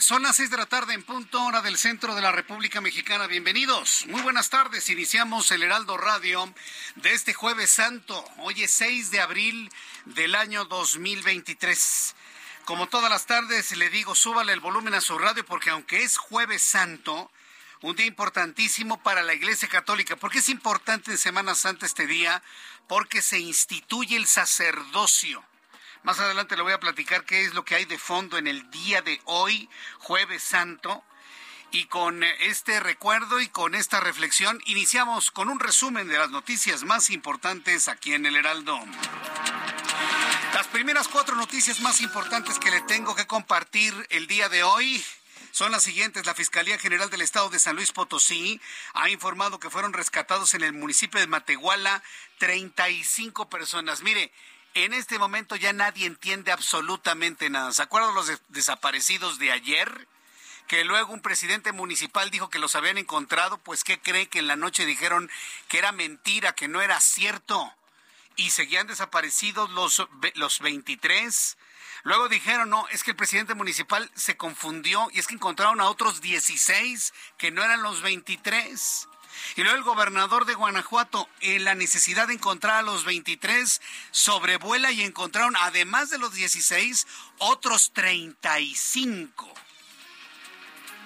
Son las seis de la tarde en punto hora del centro de la República Mexicana. Bienvenidos, muy buenas tardes. Iniciamos el Heraldo Radio de este jueves santo. Hoy es 6 de abril del año 2023. Como todas las tardes, le digo, súbale el volumen a su radio porque aunque es jueves santo, un día importantísimo para la Iglesia Católica. ¿Por qué es importante en Semana Santa este día? Porque se instituye el sacerdocio. Más adelante le voy a platicar qué es lo que hay de fondo en el día de hoy, jueves santo. Y con este recuerdo y con esta reflexión iniciamos con un resumen de las noticias más importantes aquí en el Heraldo. Las primeras cuatro noticias más importantes que le tengo que compartir el día de hoy son las siguientes. La Fiscalía General del Estado de San Luis Potosí ha informado que fueron rescatados en el municipio de Matehuala 35 personas. Mire, en este momento ya nadie entiende absolutamente nada. ¿Se acuerdan los des desaparecidos de ayer? Que luego un presidente municipal dijo que los habían encontrado, pues ¿qué cree que en la noche dijeron que era mentira, que no era cierto? Y seguían desaparecidos los, los 23. Luego dijeron, no, es que el presidente municipal se confundió y es que encontraron a otros 16 que no eran los 23. Y luego el gobernador de Guanajuato, en la necesidad de encontrar a los 23, sobrevuela y encontraron, además de los 16, otros 35.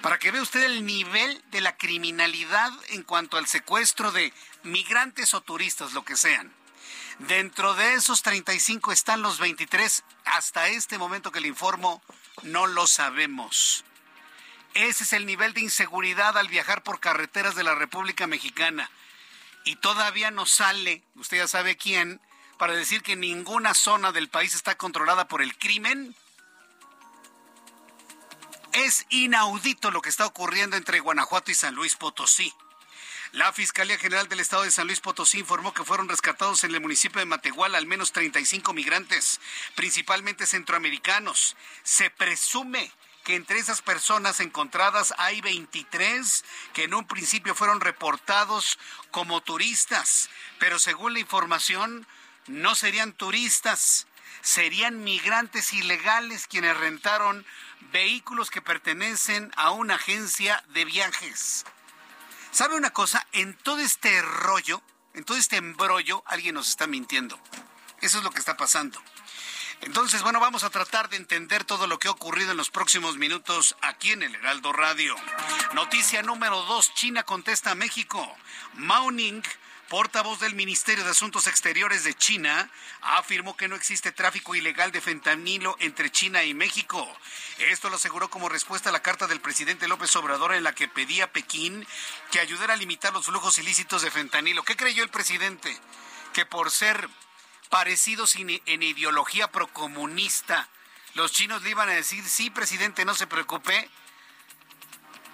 Para que vea usted el nivel de la criminalidad en cuanto al secuestro de migrantes o turistas, lo que sean. Dentro de esos 35 están los 23. Hasta este momento que le informo, no lo sabemos. Ese es el nivel de inseguridad al viajar por carreteras de la República Mexicana. Y todavía no sale, usted ya sabe quién, para decir que ninguna zona del país está controlada por el crimen. Es inaudito lo que está ocurriendo entre Guanajuato y San Luis Potosí. La Fiscalía General del Estado de San Luis Potosí informó que fueron rescatados en el municipio de Matehuala al menos 35 migrantes, principalmente centroamericanos. Se presume que entre esas personas encontradas hay 23 que en un principio fueron reportados como turistas, pero según la información no serían turistas, serían migrantes ilegales quienes rentaron vehículos que pertenecen a una agencia de viajes. ¿Sabe una cosa? En todo este rollo, en todo este embrollo, alguien nos está mintiendo. Eso es lo que está pasando. Entonces, bueno, vamos a tratar de entender todo lo que ha ocurrido en los próximos minutos aquí en el Heraldo Radio. Noticia número dos, China contesta a México. Mao Ning, portavoz del Ministerio de Asuntos Exteriores de China, afirmó que no existe tráfico ilegal de fentanilo entre China y México. Esto lo aseguró como respuesta a la carta del presidente López Obrador en la que pedía a Pekín que ayudara a limitar los flujos ilícitos de fentanilo. ¿Qué creyó el presidente? Que por ser parecidos en ideología procomunista. Los chinos le iban a decir, sí, presidente, no se preocupe.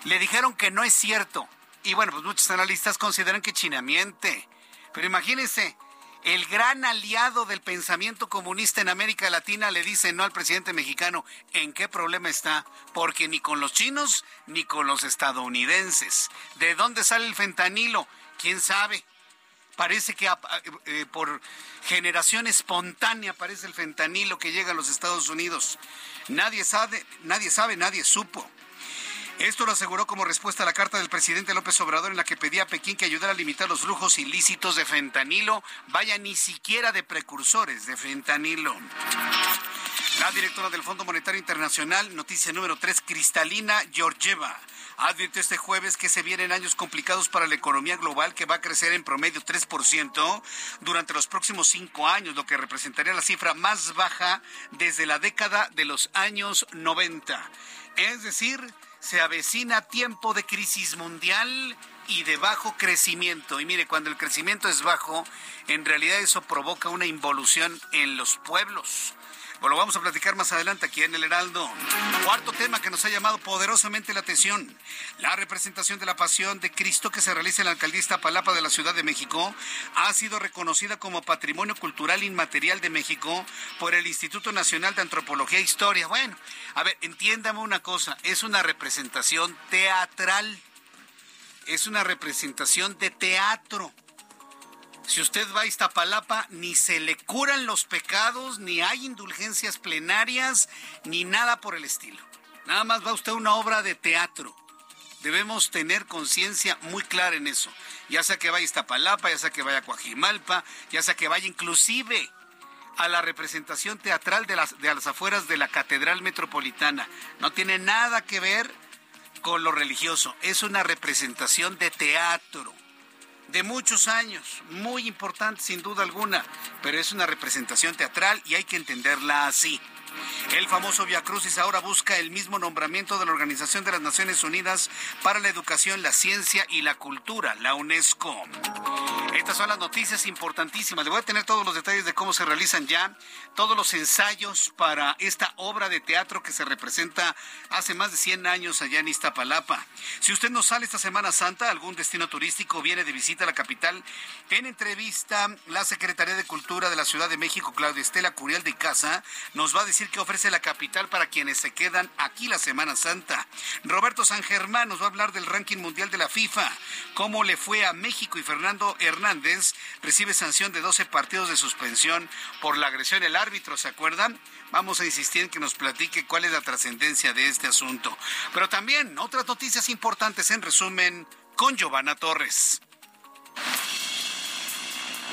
Le dijeron que no es cierto. Y bueno, pues muchos analistas consideran que China miente. Pero imagínense, el gran aliado del pensamiento comunista en América Latina le dice no al presidente mexicano. ¿En qué problema está? Porque ni con los chinos ni con los estadounidenses. ¿De dónde sale el fentanilo? ¿Quién sabe? Parece que eh, por generación espontánea aparece el fentanilo que llega a los Estados Unidos. Nadie sabe, nadie sabe, nadie supo. Esto lo aseguró como respuesta a la carta del presidente López Obrador en la que pedía a Pekín que ayudara a limitar los lujos ilícitos de fentanilo, vaya ni siquiera de precursores de fentanilo. La directora del Fondo Monetario Internacional, noticia número 3, Cristalina Georgieva, advirtió este jueves que se vienen años complicados para la economía global que va a crecer en promedio 3% durante los próximos cinco años, lo que representaría la cifra más baja desde la década de los años 90. Es decir, se avecina tiempo de crisis mundial y de bajo crecimiento. Y mire, cuando el crecimiento es bajo, en realidad eso provoca una involución en los pueblos. Bueno, vamos a platicar más adelante aquí en el Heraldo. Cuarto tema que nos ha llamado poderosamente la atención. La representación de la pasión de Cristo que se realiza en la alcaldía Palapa de la Ciudad de México ha sido reconocida como Patrimonio Cultural Inmaterial de México por el Instituto Nacional de Antropología e Historia. Bueno, a ver, entiéndame una cosa, es una representación teatral. Es una representación de teatro. Si usted va a Iztapalapa, ni se le curan los pecados, ni hay indulgencias plenarias, ni nada por el estilo. Nada más va usted a una obra de teatro. Debemos tener conciencia muy clara en eso. Ya sea que vaya a Iztapalapa, ya sea que vaya a Coajimalpa, ya sea que vaya inclusive a la representación teatral de las, de las afueras de la Catedral Metropolitana. No tiene nada que ver con lo religioso. Es una representación de teatro de muchos años, muy importante sin duda alguna, pero es una representación teatral y hay que entenderla así. El famoso Via Crucis ahora busca el mismo nombramiento de la Organización de las Naciones Unidas para la Educación, la Ciencia y la Cultura, la UNESCO. Estas son las noticias importantísimas. Le voy a tener todos los detalles de cómo se realizan ya todos los ensayos para esta obra de teatro que se representa hace más de 100 años allá en Iztapalapa. Si usted no sale esta Semana Santa a algún destino turístico, viene de visita a la capital, en entrevista, la Secretaría de Cultura de la Ciudad de México, Claudia Estela Curiel de Casa, nos va a decir que ofrece la capital para quienes se quedan aquí la Semana Santa. Roberto San Germán nos va a hablar del ranking mundial de la FIFA, cómo le fue a México y Fernando Hernández recibe sanción de 12 partidos de suspensión por la agresión del árbitro, ¿se acuerdan? Vamos a insistir en que nos platique cuál es la trascendencia de este asunto. Pero también otras noticias importantes en resumen con Giovanna Torres.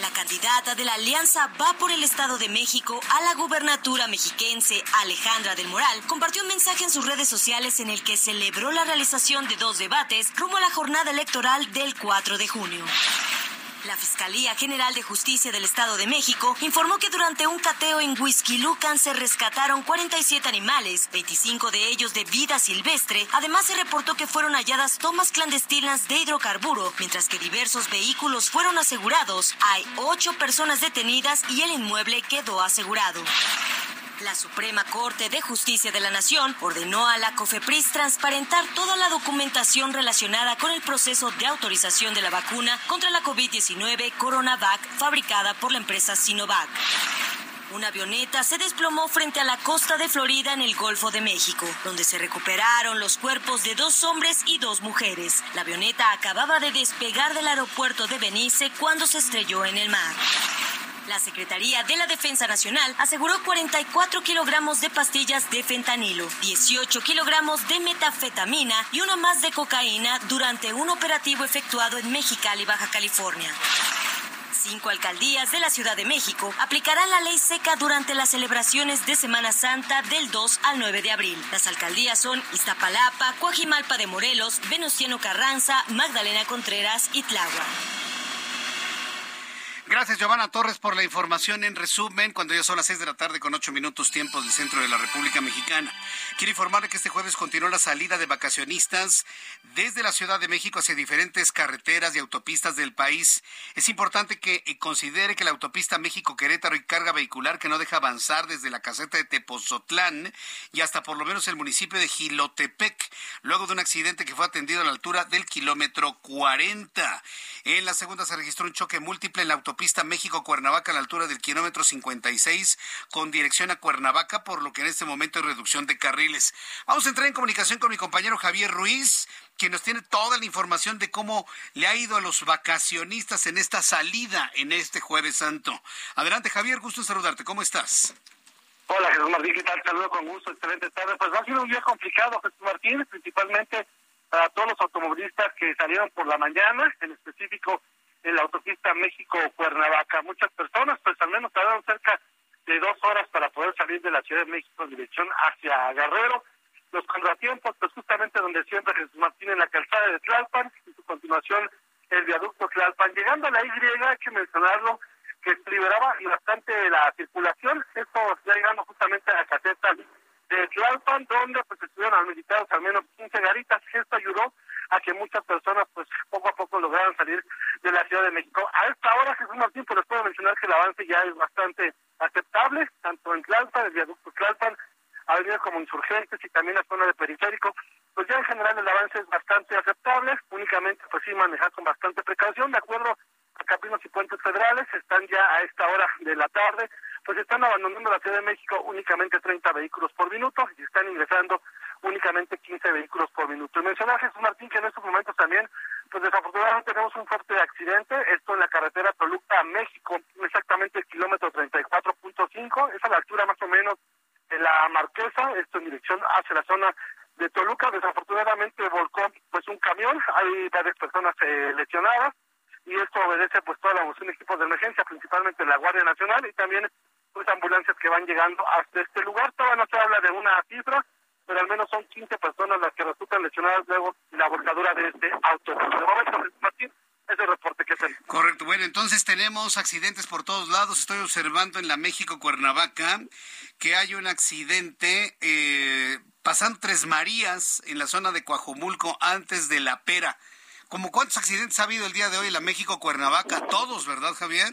La candidata de la Alianza Va por el Estado de México a la gubernatura mexiquense, Alejandra del Moral, compartió un mensaje en sus redes sociales en el que celebró la realización de dos debates rumbo a la jornada electoral del 4 de junio. La Fiscalía General de Justicia del Estado de México informó que durante un cateo en Huizquilucan se rescataron 47 animales, 25 de ellos de vida silvestre. Además, se reportó que fueron halladas tomas clandestinas de hidrocarburo, mientras que diversos vehículos fueron asegurados. Hay ocho personas detenidas y el inmueble quedó asegurado. La Suprema Corte de Justicia de la Nación ordenó a la COFEPRIS transparentar toda la documentación relacionada con el proceso de autorización de la vacuna contra la COVID-19 CoronaVac fabricada por la empresa Sinovac. Una avioneta se desplomó frente a la costa de Florida en el Golfo de México, donde se recuperaron los cuerpos de dos hombres y dos mujeres. La avioneta acababa de despegar del aeropuerto de Benice cuando se estrelló en el mar. La Secretaría de la Defensa Nacional aseguró 44 kilogramos de pastillas de fentanilo, 18 kilogramos de metafetamina y uno más de cocaína durante un operativo efectuado en Mexicali, Baja California. Cinco alcaldías de la Ciudad de México aplicarán la ley seca durante las celebraciones de Semana Santa del 2 al 9 de abril. Las alcaldías son Iztapalapa, Coajimalpa de Morelos, Venustiano Carranza, Magdalena Contreras y Tláhuac. Gracias, Giovanna Torres, por la información. En resumen, cuando ya son las seis de la tarde con ocho minutos tiempo del centro de la República Mexicana. Quiero informarle que este jueves continuó la salida de vacacionistas desde la Ciudad de México hacia diferentes carreteras y autopistas del país. Es importante que eh, considere que la autopista México-Querétaro y carga vehicular que no deja avanzar desde la caseta de Tepozotlán y hasta por lo menos el municipio de Gilotepec, luego de un accidente que fue atendido a la altura del kilómetro 40. En la segunda se registró un choque múltiple en la autopista pista México-Cuernavaca a la altura del kilómetro 56 con dirección a Cuernavaca, por lo que en este momento hay reducción de carriles. Vamos a entrar en comunicación con mi compañero Javier Ruiz, quien nos tiene toda la información de cómo le ha ido a los vacacionistas en esta salida en este jueves santo. Adelante Javier, gusto en saludarte. ¿Cómo estás? Hola Jesús Martín, ¿qué tal? Saludo con gusto, excelente tarde. Pues ha sido un día complicado, Jesús Martín, principalmente para todos los automovilistas que salieron por la mañana, en específico en la autopista México-Cuernavaca. Muchas personas, pues al menos tardaron cerca de dos horas para poder salir de la Ciudad de México en dirección hacia Guerrero. Los contratiempos, pues justamente donde siempre Jesús Martín en la calzada de Tlalpan, y su continuación el viaducto Tlalpan. Llegando a la Y, hay que mencionarlo, que liberaba bastante la circulación, esto ya llegando justamente a la de Tlalpan, donde pues estuvieron habilitados al menos 15 garitas. Esto ayudó a que muchas personas pues poco a poco lograran salir de la Ciudad de México. A esta hora, Jesús Martín, pues les puedo mencionar que el avance ya es bastante aceptable, tanto en Tlalpan, el viaducto Tlalpan, avenidas como insurgentes y también la zona de periférico, pues ya en general el avance es bastante aceptable, únicamente pues sí manejar con bastante precaución, de acuerdo a Caminos y Puentes Federales, están ya a esta hora de la tarde, pues están abandonando la Ciudad de México únicamente 30 vehículos por minuto y están ingresando únicamente 15 vehículos por minuto. Y mencionar Jesús Martín que en estos momentos también, pues desafortunadamente tenemos un fuerte accidente, esto en la carretera Toluca México, exactamente el kilómetro 34.5, es a la altura más o menos de la Marquesa, esto en dirección hacia la zona de Toluca, desafortunadamente volcó pues un camión, hay varias personas eh, lesionadas y esto obedece pues toda la evolución de equipos de emergencia, principalmente la Guardia Nacional y también pues ambulancias que van llegando hasta este lugar. Todavía no se habla de una cifra, pero al menos son 15 personas las que resultan lesionadas luego de la volcadura de este auto. De momento, Martín, es el reporte que tenemos. Correcto. Bueno, entonces tenemos accidentes por todos lados. Estoy observando en la México Cuernavaca que hay un accidente eh, pasando Tres Marías en la zona de Coajomulco antes de La Pera. ¿Cómo cuántos accidentes ha habido el día de hoy en la México Cuernavaca? Todos, ¿verdad, Javier?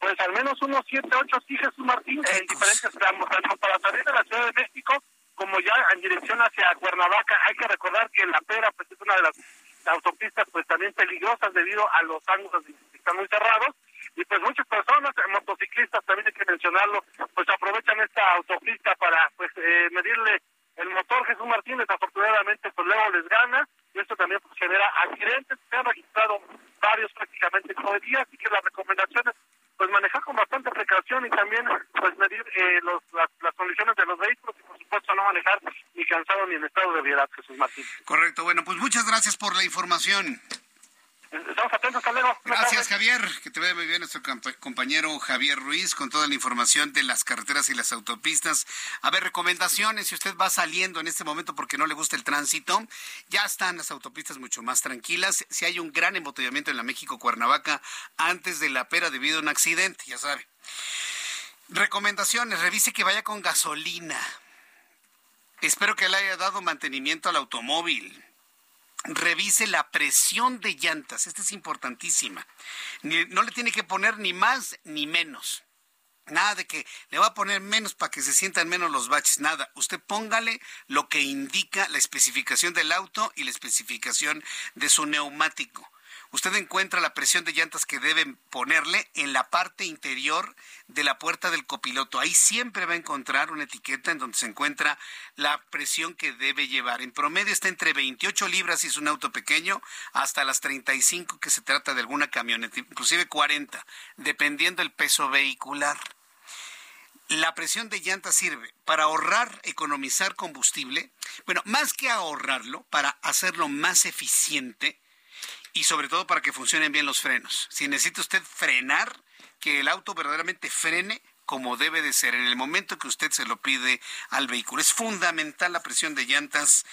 Pues al menos unos siete, ocho, sí, Jesús Martín, en diferentes tramos, tanto para salir de la Ciudad de México como ya en dirección hacia Cuernavaca. Hay que recordar que La Pera pues, es una de las autopistas pues también peligrosas debido a los ángulos que están muy cerrados y pues muchas personas, motociclistas también hay que mencionarlo, pues aprovechan esta autopista para pues eh, medirle el motor Jesús Martínez, afortunadamente pues luego les gana y esto también pues, genera accidentes, se han registrado varios prácticamente todo día, así que las recomendaciones pues manejar con bastante precaución y también pues medir eh, los, las, las, condiciones de los vehículos y por supuesto no manejar ni cansado ni en estado de ebriedad, Jesús Martín. Correcto, bueno, pues muchas gracias por la información. Estamos atentos. Gracias, Javier. Que te vea muy bien nuestro compañero Javier Ruiz con toda la información de las carreteras y las autopistas. A ver, recomendaciones, si usted va saliendo en este momento porque no le gusta el tránsito, ya están las autopistas mucho más tranquilas. Si hay un gran embotellamiento en la México-Cuernavaca antes de la pera debido a un accidente, ya sabe. Recomendaciones, revise que vaya con gasolina. Espero que le haya dado mantenimiento al automóvil revise la presión de llantas. Esta es importantísima. no le tiene que poner ni más ni menos. Nada de que le va a poner menos para que se sientan menos los baches. Nada. Usted póngale lo que indica la especificación del auto y la especificación de su neumático usted encuentra la presión de llantas que deben ponerle en la parte interior de la puerta del copiloto. Ahí siempre va a encontrar una etiqueta en donde se encuentra la presión que debe llevar. En promedio está entre 28 libras si es un auto pequeño hasta las 35 que se trata de alguna camioneta, inclusive 40, dependiendo del peso vehicular. La presión de llantas sirve para ahorrar, economizar combustible, bueno, más que ahorrarlo, para hacerlo más eficiente y sobre todo para que funcionen bien los frenos. Si necesita usted frenar, que el auto verdaderamente frene como debe de ser en el momento que usted se lo pide al vehículo. Es fundamental la presión de llantas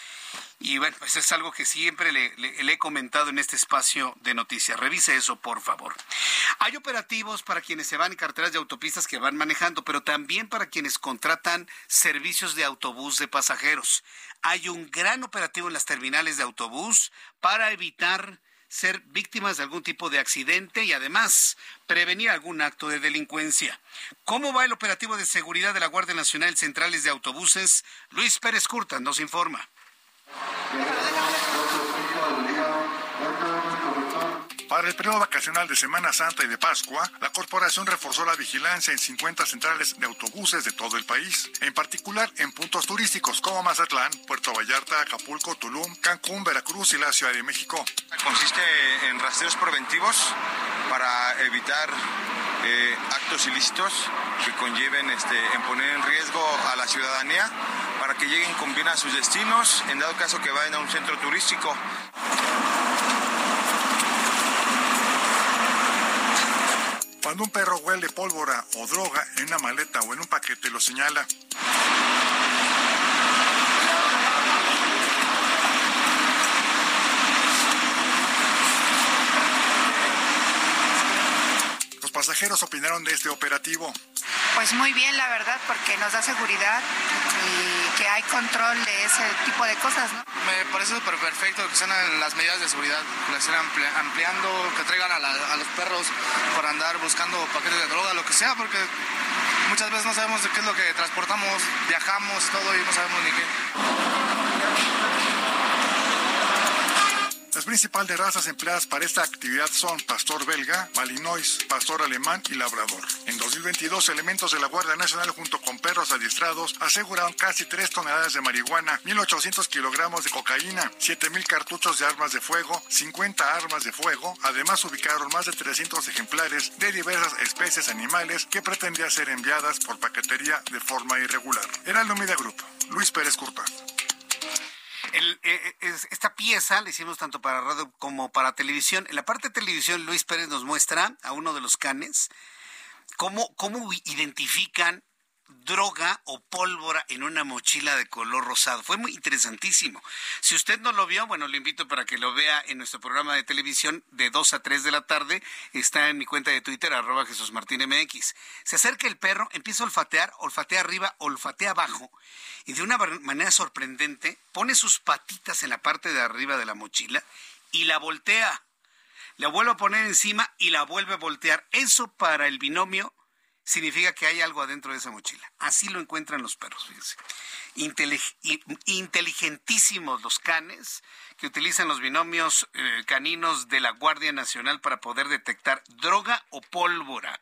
y bueno, pues es algo que siempre le, he comentado en este espacio de noticias. Revise eso, por favor. Hay operativos para quienes se van en carreteras de autopistas que van manejando, pero también para quienes contratan servicios de autobús de pasajeros. Hay un gran operativo en las terminales de autobús para evitar ser víctimas de algún tipo de accidente y además prevenir algún acto de delincuencia. ¿Cómo va el operativo de seguridad de la Guardia Nacional Centrales de Autobuses? Luis Pérez Curta nos informa. Para el periodo vacacional de Semana Santa y de Pascua, la corporación reforzó la vigilancia en 50 centrales de autobuses de todo el país, en particular en puntos turísticos como Mazatlán, Puerto Vallarta, Acapulco, Tulum, Cancún, Veracruz y la Ciudad de México. Consiste en rastreos preventivos para evitar eh, actos ilícitos que conlleven este, en poner en riesgo a la ciudadanía para que lleguen con bien a sus destinos, en dado caso que vayan a un centro turístico. Cuando un perro huele pólvora o droga en una maleta o en un paquete, lo señala. Pasajeros opinaron de este operativo. Pues muy bien, la verdad, porque nos da seguridad y que hay control de ese tipo de cosas, ¿no? Me parece súper perfecto que sean las medidas de seguridad, que las estén ampliando, que traigan a, a, los perros para andar buscando paquetes de droga, lo que sea, porque muchas veces no sabemos de qué es lo que transportamos, viajamos, todo y no sabemos ni qué. Las principales razas empleadas para esta actividad son pastor belga, malinois, pastor alemán y labrador. En 2022, elementos de la Guardia Nacional junto con perros adiestrados aseguraron casi 3 toneladas de marihuana, 1.800 kilogramos de cocaína, 7.000 cartuchos de armas de fuego, 50 armas de fuego. Además, ubicaron más de 300 ejemplares de diversas especies animales que pretendían ser enviadas por paquetería de forma irregular. Era el Media Group. Luis Pérez Curpa. El, eh, esta pieza la hicimos tanto para radio como para televisión. En la parte de televisión, Luis Pérez nos muestra a uno de los canes cómo, cómo identifican droga o pólvora en una mochila de color rosado. Fue muy interesantísimo. Si usted no lo vio, bueno, le invito para que lo vea en nuestro programa de televisión de 2 a 3 de la tarde. Está en mi cuenta de Twitter, arroba Jesús Martín MX. Se acerca el perro, empieza a olfatear, olfatea arriba, olfatea abajo y de una manera sorprendente pone sus patitas en la parte de arriba de la mochila y la voltea. La vuelve a poner encima y la vuelve a voltear. Eso para el binomio significa que hay algo adentro de esa mochila. Así lo encuentran los perros, fíjense. inteligentísimos los canes que utilizan los binomios eh, caninos de la Guardia Nacional para poder detectar droga o pólvora.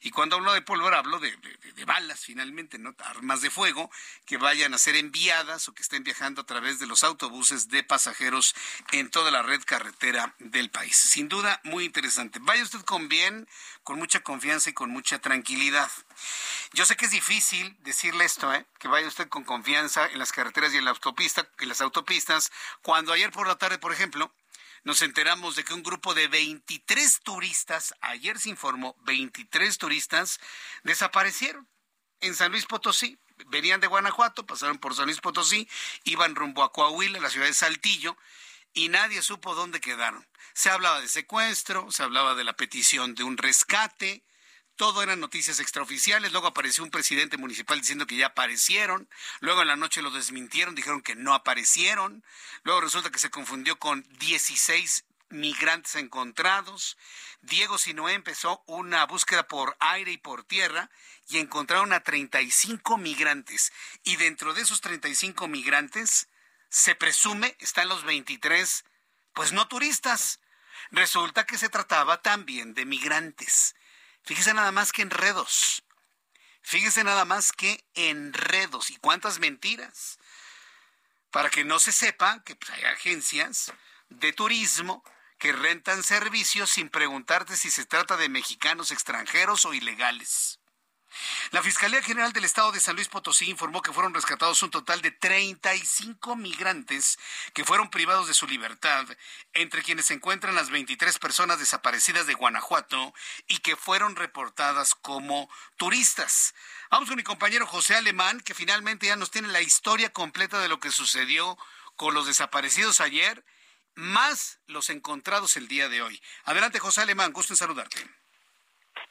Y cuando hablo de pólvora, hablo de, balas finalmente, ¿no? Armas de fuego que vayan a ser enviadas o que estén viajando a través de los autobuses de pasajeros en toda la red carretera del país. Sin duda, muy interesante. Vaya usted con bien, con mucha confianza y con mucha tranquilidad. Yo sé que es difícil decirle esto, ¿eh? que vaya usted con confianza en las carreteras y en, la autopista, en las autopistas, cuando ayer por la tarde, por ejemplo, nos enteramos de que un grupo de 23 turistas, ayer se informó, 23 turistas desaparecieron en San Luis Potosí. Venían de Guanajuato, pasaron por San Luis Potosí, iban rumbo a Coahuila, la ciudad de Saltillo, y nadie supo dónde quedaron. Se hablaba de secuestro, se hablaba de la petición de un rescate, todo eran noticias extraoficiales, luego apareció un presidente municipal diciendo que ya aparecieron, luego en la noche lo desmintieron, dijeron que no aparecieron, luego resulta que se confundió con 16 migrantes encontrados. Diego Sinoé empezó una búsqueda por aire y por tierra y encontraron a 35 migrantes. Y dentro de esos 35 migrantes, se presume, están los 23, pues no turistas. Resulta que se trataba también de migrantes. Fíjese nada más que enredos. Fíjese nada más que enredos y cuántas mentiras. Para que no se sepa que pues, hay agencias de turismo que rentan servicios sin preguntarte si se trata de mexicanos extranjeros o ilegales. La Fiscalía General del Estado de San Luis Potosí informó que fueron rescatados un total de 35 migrantes que fueron privados de su libertad, entre quienes se encuentran las 23 personas desaparecidas de Guanajuato y que fueron reportadas como turistas. Vamos con mi compañero José Alemán, que finalmente ya nos tiene la historia completa de lo que sucedió con los desaparecidos ayer, más los encontrados el día de hoy. Adelante, José Alemán, gusto en saludarte.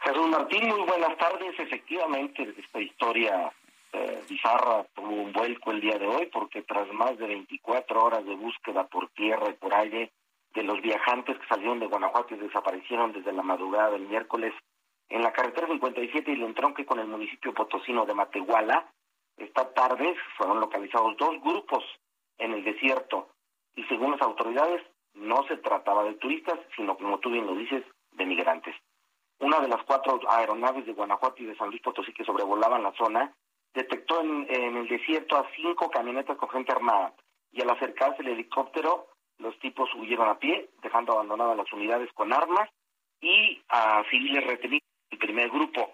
Jesús Martín, muy buenas tardes. Efectivamente, esta historia eh, bizarra tuvo un vuelco el día de hoy porque tras más de 24 horas de búsqueda por tierra y por aire de los viajantes que salieron de Guanajuato y desaparecieron desde la madrugada del miércoles en la carretera 57 y el entronque con el municipio potosino de Matehuala, esta tarde fueron localizados dos grupos en el desierto y según las autoridades no se trataba de turistas, sino como tú bien lo dices, de migrantes. Una de las cuatro aeronaves de Guanajuato y de San Luis Potosí que sobrevolaban la zona detectó en, el desierto a cinco camionetas con gente armada y al acercarse el helicóptero los tipos huyeron a pie, dejando abandonadas las unidades con armas y a civiles retenidos. El primer grupo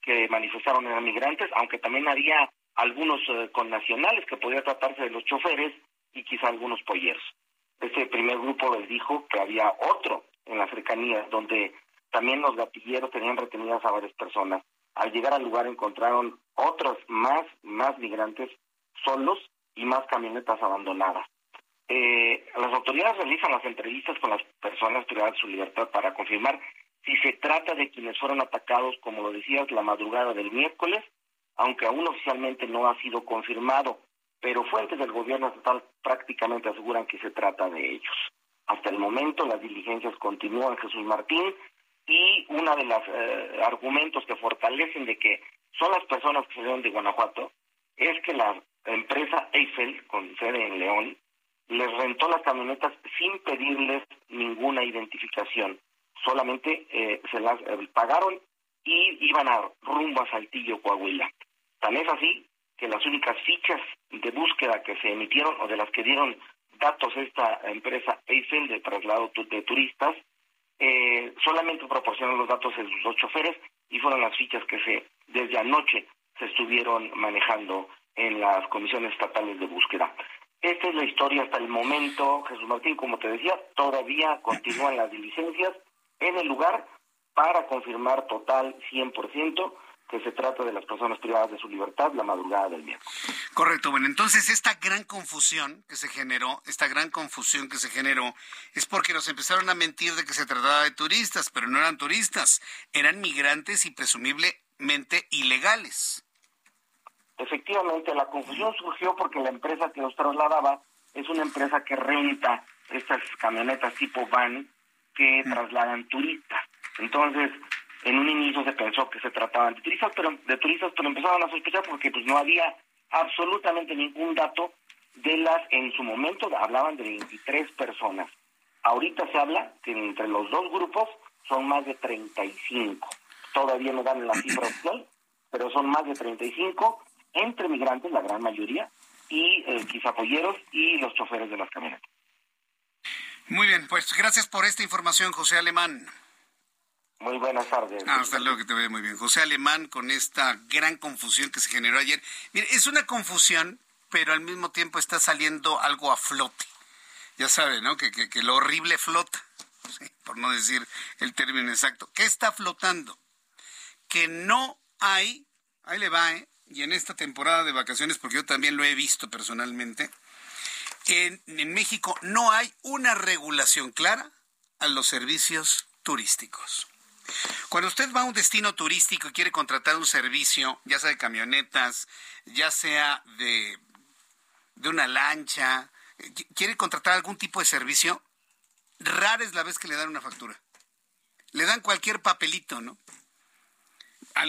que manifestaron eran migrantes, aunque también había algunos eh, connacionales que podía tratarse de los choferes y quizá algunos polleros. Ese primer grupo les dijo que había otro en la cercanía donde también los gatilleros tenían retenidas a varias personas. Al llegar al lugar encontraron otros más, más migrantes solos y más camionetas abandonadas. Eh, las autoridades realizan las entrevistas con las personas privadas de su libertad para confirmar si se trata de quienes fueron atacados, como lo decías, la madrugada del miércoles, aunque aún oficialmente no ha sido confirmado, pero fuentes del gobierno estatal prácticamente aseguran que se trata de ellos. Hasta el momento las diligencias continúan, Jesús Martín, y uno de los eh, argumentos que fortalecen de que son las personas que salieron de Guanajuato es que la empresa Eiffel, con sede en León, les rentó las camionetas sin pedirles ninguna identificación. Solamente eh, se las eh, pagaron y iban a rumbo a Saltillo, Coahuila. Tan es así que las únicas fichas de búsqueda que se emitieron o de las que dieron datos esta empresa Eiffel de traslado de turistas, eh, solamente proporcionan los datos de sus dos choferes y fueron las fichas que se desde anoche se estuvieron manejando en las comisiones estatales de búsqueda. Esta es la historia hasta el momento, Jesús Martín, como te decía, todavía continúan las diligencias en el lugar para confirmar total 100% que se trata de las personas privadas de su libertad la madrugada del miércoles. Correcto, bueno, entonces esta gran confusión que se generó, esta gran confusión que se generó, es porque nos empezaron a mentir de que se trataba de turistas, pero no eran turistas, eran migrantes y presumiblemente ilegales. Efectivamente, la confusión surgió porque la empresa que los trasladaba es una empresa que renta estas camionetas tipo van que trasladan turistas. Entonces, en un inicio se pensó que se trataban de turistas, pero de turistas, pero empezaron a sospechar porque pues no había absolutamente ningún dato de las, en su momento hablaban de 23 personas. Ahorita se habla que entre los dos grupos son más de 35. Todavía no dan la cifra oficial, pero son más de 35 entre migrantes, la gran mayoría, y eh, quizá polleros y los choferes de las camionetas. Muy bien, pues gracias por esta información, José Alemán. Muy buenas tardes. Ah, hasta luego, que te vaya muy bien. José Alemán, con esta gran confusión que se generó ayer. Mire, es una confusión, pero al mismo tiempo está saliendo algo a flote. Ya sabe, ¿no? Que, que, que lo horrible flota, por no decir el término exacto. ¿Qué está flotando? Que no hay, ahí le va, ¿eh? y en esta temporada de vacaciones, porque yo también lo he visto personalmente, en, en México no hay una regulación clara a los servicios turísticos. Cuando usted va a un destino turístico y quiere contratar un servicio, ya sea de camionetas, ya sea de, de una lancha, quiere contratar algún tipo de servicio, rara es la vez que le dan una factura. Le dan cualquier papelito, ¿no?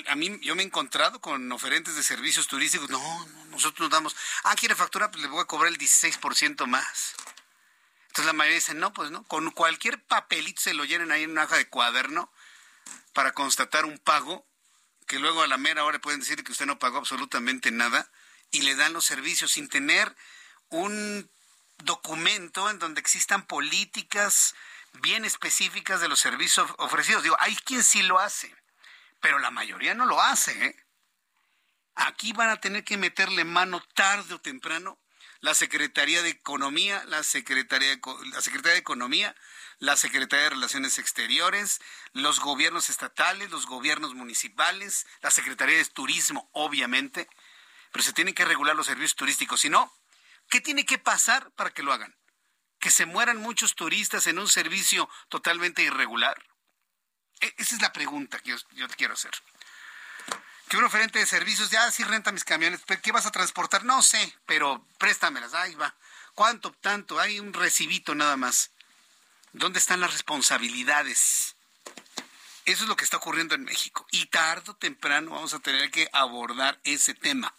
a, mí yo me he encontrado con oferentes de servicios turísticos, no, nosotros nos damos, ah, quiere factura, pues le voy a cobrar el 16% más. Entonces la mayoría dice, no, pues no, con cualquier papelito se lo llenen ahí en una hoja de cuaderno para constatar un pago, que luego a la mera hora pueden decir que usted no pagó absolutamente nada, y le dan los servicios sin tener un documento en donde existan políticas bien específicas de los servicios ofrecidos. Digo, hay quien sí lo hace pero la mayoría no lo hace. ¿eh? Aquí van a tener que meterle mano tarde o temprano la Secretaría de Economía, la Secretaría de, la Secretaría de Economía, la Secretaría de Relaciones Exteriores, los gobiernos estatales, los gobiernos municipales, la Secretaría de Turismo, obviamente, pero se tienen que regular los servicios turísticos. Si no, ¿qué tiene que pasar para que lo hagan? ¿Que se mueran muchos turistas en un servicio totalmente irregular? E, esa es la pregunta que yo, te quiero hacer. Que un oferente de servicios, ya sí renta mis camiones, ¿qué vas a transportar? No sé, pero préstamelas, ahí va. ¿Cuánto? Tanto, hay un recibito nada más. ¿Dónde están las responsabilidades? Eso es lo que está ocurriendo en México. Y tarde o temprano vamos a tener que abordar ese tema.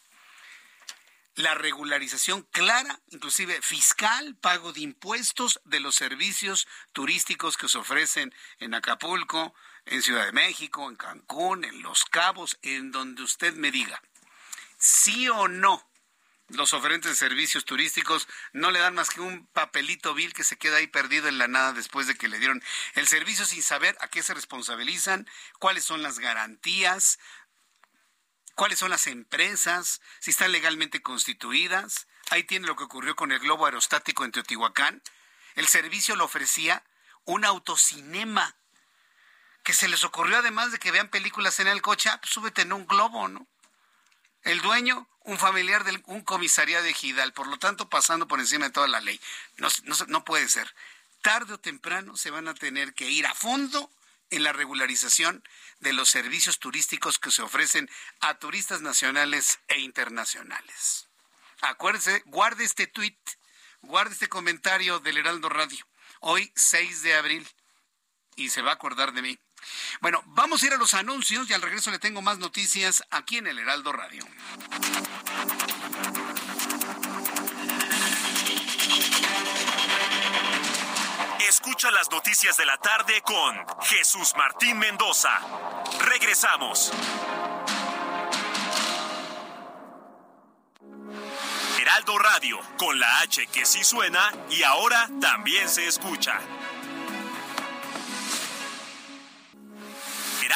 La regularización clara, inclusive fiscal, pago de impuestos de los servicios turísticos que se ofrecen en Acapulco, en Ciudad de México, en Cancún, en Los Cabos, en donde usted me diga, sí o no, los oferentes de servicios turísticos no le dan más que un papelito vil que se queda ahí perdido en la nada después de que le dieron el servicio sin saber a qué se responsabilizan, cuáles son las garantías, cuáles son las empresas, si están legalmente constituidas. Ahí tiene lo que ocurrió con el globo aerostático en Teotihuacán. El servicio lo ofrecía un autocinema que se les ocurrió además de que vean películas en el coche, ah, pues súbete en un globo, ¿no? El dueño, un familiar de un comisaría de Gidal, por lo tanto pasando por encima de toda la ley. No, no puede ser. Tarde o temprano se van a tener que ir a fondo en la regularización de los servicios turísticos que se ofrecen a turistas nacionales e internacionales. Acuérdese, guarde este tuit, guarde este comentario del Heraldo Radio. Hoy, 6 de abril, y se va a acordar de mí. Bueno, vamos a ir a los anuncios y al regreso le tengo más noticias aquí en el Heraldo Radio. Escucha las noticias de la tarde con Jesús Martín Mendoza. Regresamos. Heraldo Radio, con la H que sí suena y ahora también se escucha.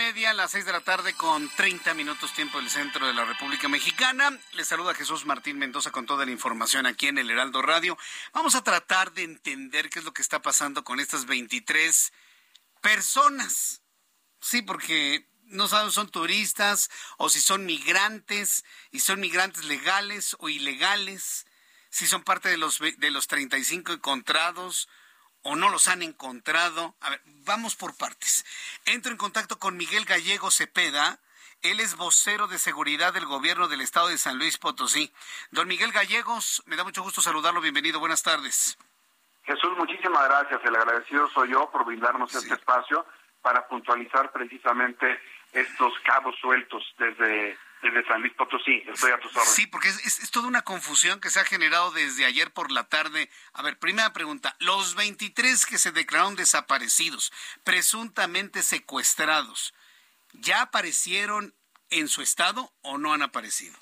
Media, las seis de la tarde, con 30 minutos tiempo del centro de la República Mexicana. Les saluda Jesús Martín Mendoza con toda la información aquí en el Heraldo Radio. Vamos a tratar de entender qué es lo que está pasando con estas 23 personas. Sí, porque no saben si son turistas o si son migrantes, y son migrantes legales o ilegales, si son parte de los, de los 35 encontrados o no los han encontrado. A ver, vamos por partes. Entro en contacto con Miguel Gallego Cepeda. Él es vocero de seguridad del gobierno del estado de San Luis Potosí. Don Miguel Gallegos, me da mucho gusto saludarlo. Bienvenido. Buenas tardes. Jesús, muchísimas gracias. El agradecido soy yo por brindarnos este espacio para puntualizar precisamente estos cabos sueltos desde desde San Luis Potosí. Estoy a tus órdenes. Sí, porque es, toda una confusión que se ha generado desde ayer por la tarde. A ver, primera pregunta. Los 23 que se declararon desaparecidos, presuntamente secuestrados, ¿ya aparecieron en su estado o no han aparecido?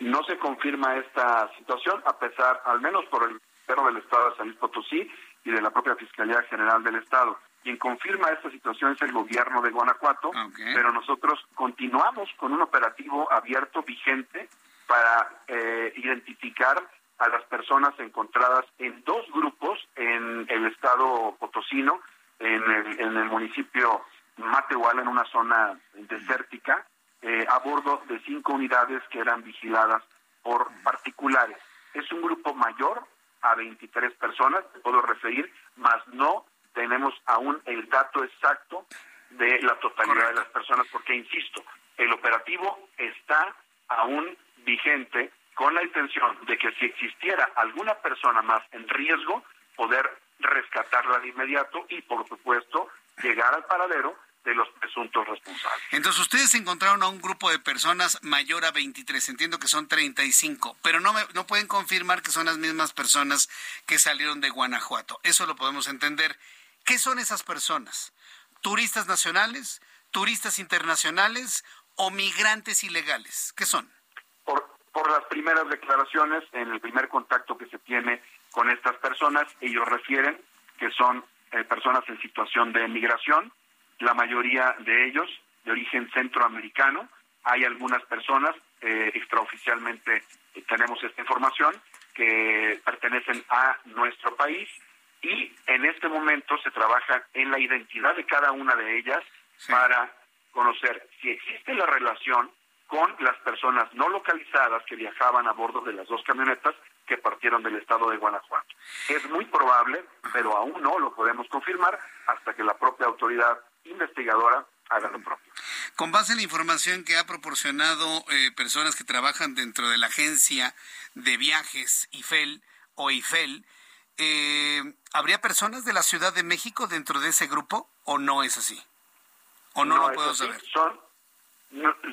No se confirma esta situación, a pesar, al menos por el Ministerio del Estado de San Luis Potosí y de la propia Fiscalía General del Estado. Quien confirma esta situación es el gobierno de Guanajuato, pero nosotros continuamos con un operativo abierto, vigente, para eh, identificar a las personas encontradas en dos grupos en el estado potosino, en el, en el municipio Matehuala, en una zona desértica, eh, a bordo de cinco unidades que eran vigiladas por particulares. Es un grupo mayor a 23 personas, puedo referir, más no tenemos aún el dato exacto de la totalidad de las personas, porque, insisto, el operativo está aún vigente con la intención de que si existiera alguna persona más en riesgo, poder rescatarla de inmediato y, por supuesto, llegar al paradero de los presuntos responsables. Entonces, ustedes encontraron a un grupo de personas mayor a 23, entiendo que son 35, pero no, me, no pueden confirmar que son las mismas personas que salieron de Guanajuato. Eso lo podemos entender. ¿Qué son esas personas? ¿Turistas nacionales, turistas internacionales o migrantes ilegales? ¿Qué son? Por, las primeras declaraciones, en el primer contacto que se tiene con estas personas, ellos refieren que son eh, personas en situación de migración, la mayoría de ellos de origen centroamericano. Hay algunas personas, eh, extraoficialmente eh, tenemos esta información, que pertenecen a nuestro país y en este momento se trabaja en la identidad de cada una de ellas para conocer si existe la relación con las personas no localizadas que viajaban a bordo de las dos camionetas que partieron del estado de Guanajuato. Es muy probable, pero aún no lo podemos confirmar hasta que la propia autoridad investigadora haga lo propio. Con base en la información que ha proporcionado eh, personas que trabajan dentro de la agencia de viajes IFEL o IFEL, eh, ¿habría personas de la Ciudad de México dentro de ese grupo o no es así? ¿O no, lo puedo saber? Son,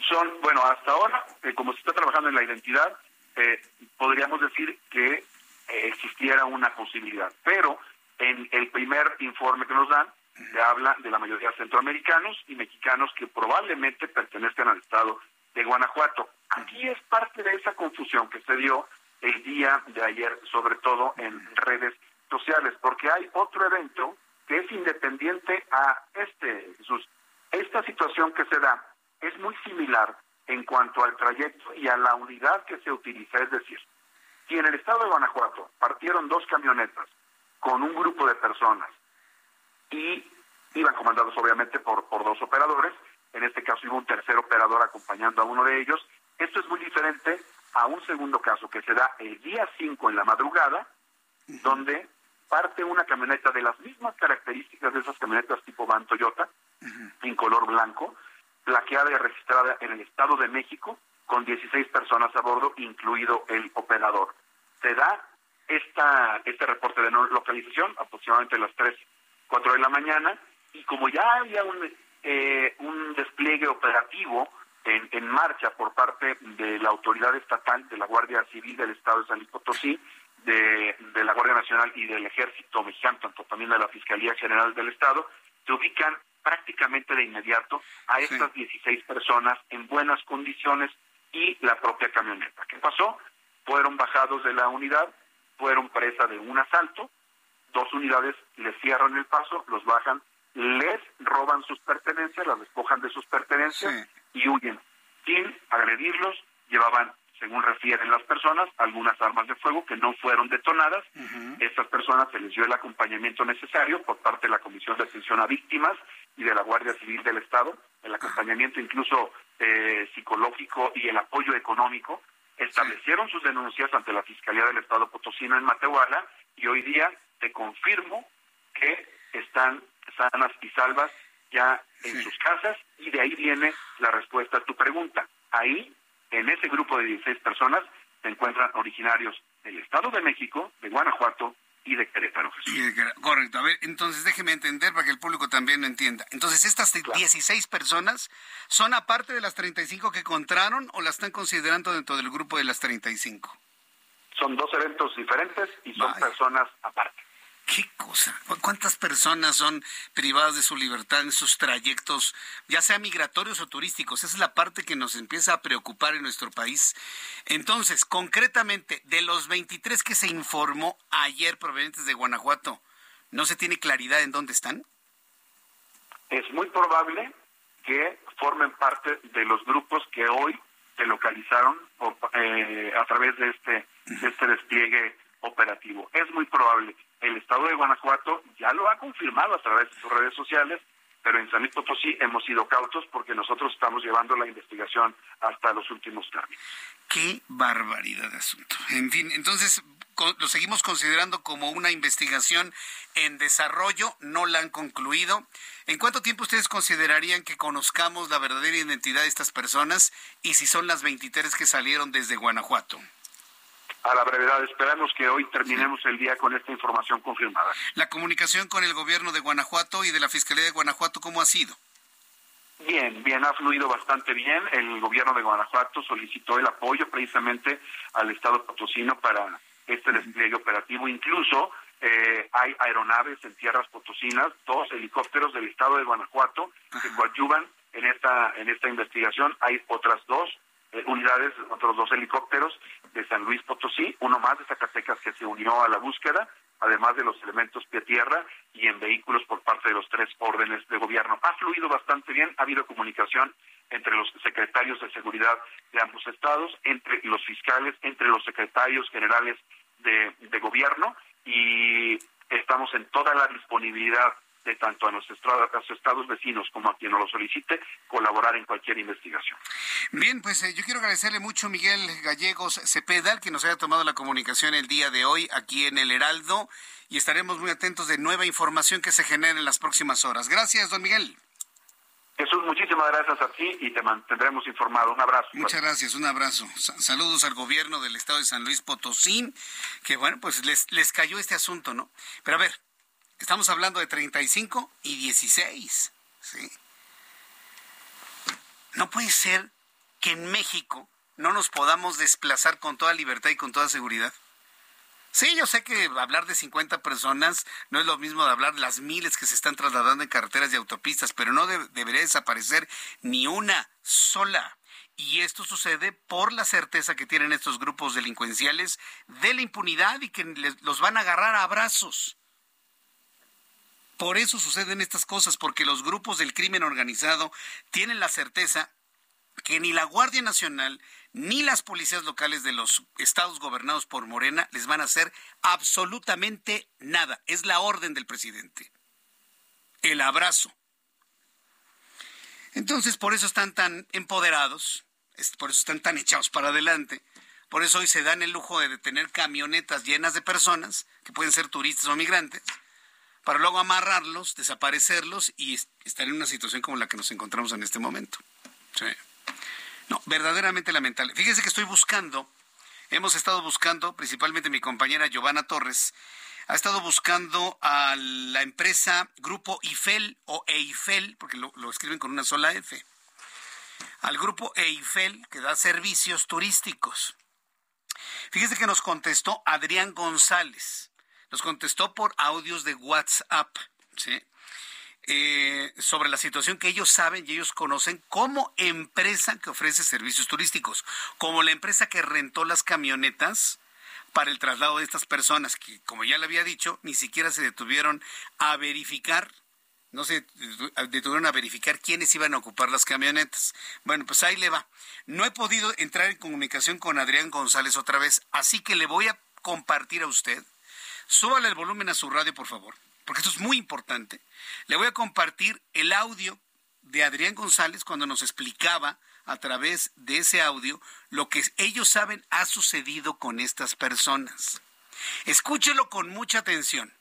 son, bueno, hasta ahora, eh, como se está trabajando en la identidad, eh, podríamos decir que existiera una posibilidad. Pero en el primer informe que nos dan, se habla de la mayoría de centroamericanos y mexicanos que probablemente pertenezcan al estado de Guanajuato. Aquí es parte de esa confusión que se dio el día de ayer, sobre todo en redes sociales, porque hay otro evento que es independiente a este, Jesús. Esta situación que se da es muy similar en cuanto al trayecto y a la unidad que se utiliza, es decir, si en el estado de Guanajuato partieron dos camionetas con un grupo de personas y iban comandados obviamente por, por dos operadores, en este caso hubo un tercer operador acompañando a uno de ellos, esto es muy diferente a un segundo caso que se da el día 5 en la madrugada, donde parte una camioneta de las mismas características de esas camionetas tipo Van Toyota, en color blanco, plaqueada y registrada en el Estado de México, con 16 personas a bordo, incluido el operador. Se da esta, este reporte de no localización aproximadamente a las 3, 4 de la mañana, y como ya había un, eh, un despliegue operativo en, en, marcha por parte de la autoridad estatal, de la Guardia Civil del Estado de San Luis Potosí, de, de la Guardia Nacional y del Ejército Mexicano, tanto también de la Fiscalía General del Estado, se ubican prácticamente de inmediato a estas 16 personas en buenas condiciones y la propia camioneta. ¿Qué pasó? Fueron bajados de la unidad, fueron presa de un asalto, dos unidades les cierran el paso, los bajan, les roban sus pertenencias, las despojan de sus pertenencias y huyen. Sin agredirlos, llevaban, según refieren las personas, algunas armas de fuego que no fueron detonadas. Estas personas se les dio el acompañamiento necesario por parte de la Comisión de Atención a Víctimas y de la Guardia Civil del Estado, el acompañamiento incluso eh, psicológico y el apoyo económico. Establecieron sus denuncias ante la Fiscalía del Estado Potosino en Matehuala y hoy día te confirmo que están sanas y salvas ya en sus casas y de ahí viene la respuesta a tu pregunta. Ahí, en ese grupo de 16 personas, se encuentran originarios del Estado de México, de Guanajuato y de Querétaro. correcto. A ver, entonces déjeme entender para que el público también lo entienda. Entonces, ¿estas 16 personas son aparte de las 35 que encontraron o las están considerando dentro del grupo de las 35? Son dos eventos diferentes y son personas aparte. ¿Qué cosa? ¿Cuántas personas son privadas de su libertad en sus trayectos, ya sea migratorios o turísticos? Esa es la parte que nos empieza a preocupar en nuestro país. Entonces, concretamente, de los 23 que se informó ayer provenientes de Guanajuato, ¿no se tiene claridad en dónde están? Es muy probable que formen parte de los grupos que hoy se localizaron eh, a través de este, de este despliegue operativo. Es muy probable el Estado de Guanajuato ya lo ha confirmado a través de sus redes sociales, pero en San Luis Potosí hemos sido cautos porque nosotros estamos llevando la investigación hasta los últimos términos. Qué barbaridad de asunto. En fin, entonces lo seguimos considerando como una investigación en desarrollo, no la han concluido. ¿En cuánto tiempo ustedes considerarían que conozcamos la verdadera identidad de estas personas y si son las 23 que salieron desde Guanajuato? A la brevedad. Esperamos que hoy terminemos el día con esta información confirmada. La comunicación con el gobierno de Guanajuato y de la Fiscalía de Guanajuato, ¿cómo ha sido? Bien, bien, ha fluido bastante bien. El gobierno de Guanajuato solicitó el apoyo precisamente al Estado potosino para este despliegue operativo. Incluso eh, hay aeronaves en tierras potosinas, dos helicópteros del Estado de Guanajuato que coadyuvan en esta en esta investigación. Hay otras dos eh, unidades, otros dos helicópteros de San Luis Potosí, uno más de Zacatecas que se unió a la búsqueda, además de los elementos pie-tierra y en vehículos por parte de los tres órdenes de gobierno. Ha fluido bastante bien, ha habido comunicación entre los secretarios de seguridad de ambos estados, entre los fiscales, entre los secretarios generales de gobierno y estamos en toda la disponibilidad de tanto a nuestros estados vecinos como a quien nos lo solicite, colaborar en cualquier investigación. Bien, pues eh, yo quiero agradecerle mucho Miguel Gallegos Cepeda, que nos haya tomado la comunicación el día de hoy aquí en el Heraldo y estaremos muy atentos de nueva información que se genere en las próximas horas. Gracias, don Miguel. Jesús, muchísimas gracias a ti y te mantendremos informado. Un abrazo. Muchas gracias, un abrazo. Saludos al gobierno del estado de San Luis Potosí, que bueno, pues les, les cayó este asunto, ¿no? Pero a ver, estamos hablando de 35 y 16, ¿sí? No puede ser que en México no nos podamos desplazar con toda libertad y con toda seguridad. Sí, yo sé que hablar de 50 personas no es lo mismo de hablar de las miles que se están trasladando en carreteras y autopistas, pero no debería desaparecer ni una sola. Y esto sucede por la certeza que tienen estos grupos delincuenciales de la impunidad y que los van a agarrar a abrazos. Por eso suceden estas cosas, porque los grupos del crimen organizado tienen la certeza que ni la Guardia Nacional ni las policías locales de los estados gobernados por Morena les van a hacer absolutamente nada. Es la orden del presidente. El abrazo. Entonces, por eso están tan empoderados, por eso están tan echados para adelante. Por eso hoy se dan el lujo de detener camionetas llenas de personas, que pueden ser turistas o migrantes, para luego amarrarlos, desaparecerlos y estar en una situación como la que nos encontramos en este momento. Sí. No, verdaderamente lamentable. Fíjense que estoy buscando, hemos estado buscando, principalmente mi compañera Giovanna Torres, ha estado buscando a la empresa Grupo Eiffel o Eiffel, porque lo, escriben con una sola F, al Grupo Eiffel que da servicios turísticos. Fíjense que nos contestó Adrián González, nos contestó por audios de WhatsApp, ¿sí? Eh, sobre la situación que ellos saben y ellos conocen como empresa que ofrece servicios turísticos, como la empresa que rentó las camionetas para el traslado de estas personas, que como ya le había dicho, ni siquiera se detuvieron a verificar, no se detuvieron a verificar quiénes iban a ocupar las camionetas. Bueno, pues ahí le va. No he podido entrar en comunicación con Adrián González otra vez, así que le voy a compartir a usted. Súbale el volumen a su radio, por favor porque esto es muy importante, le voy a compartir el audio de Adrián González cuando nos explicaba a través de ese audio lo que ellos saben ha sucedido con estas personas. Escúchelo con mucha atención,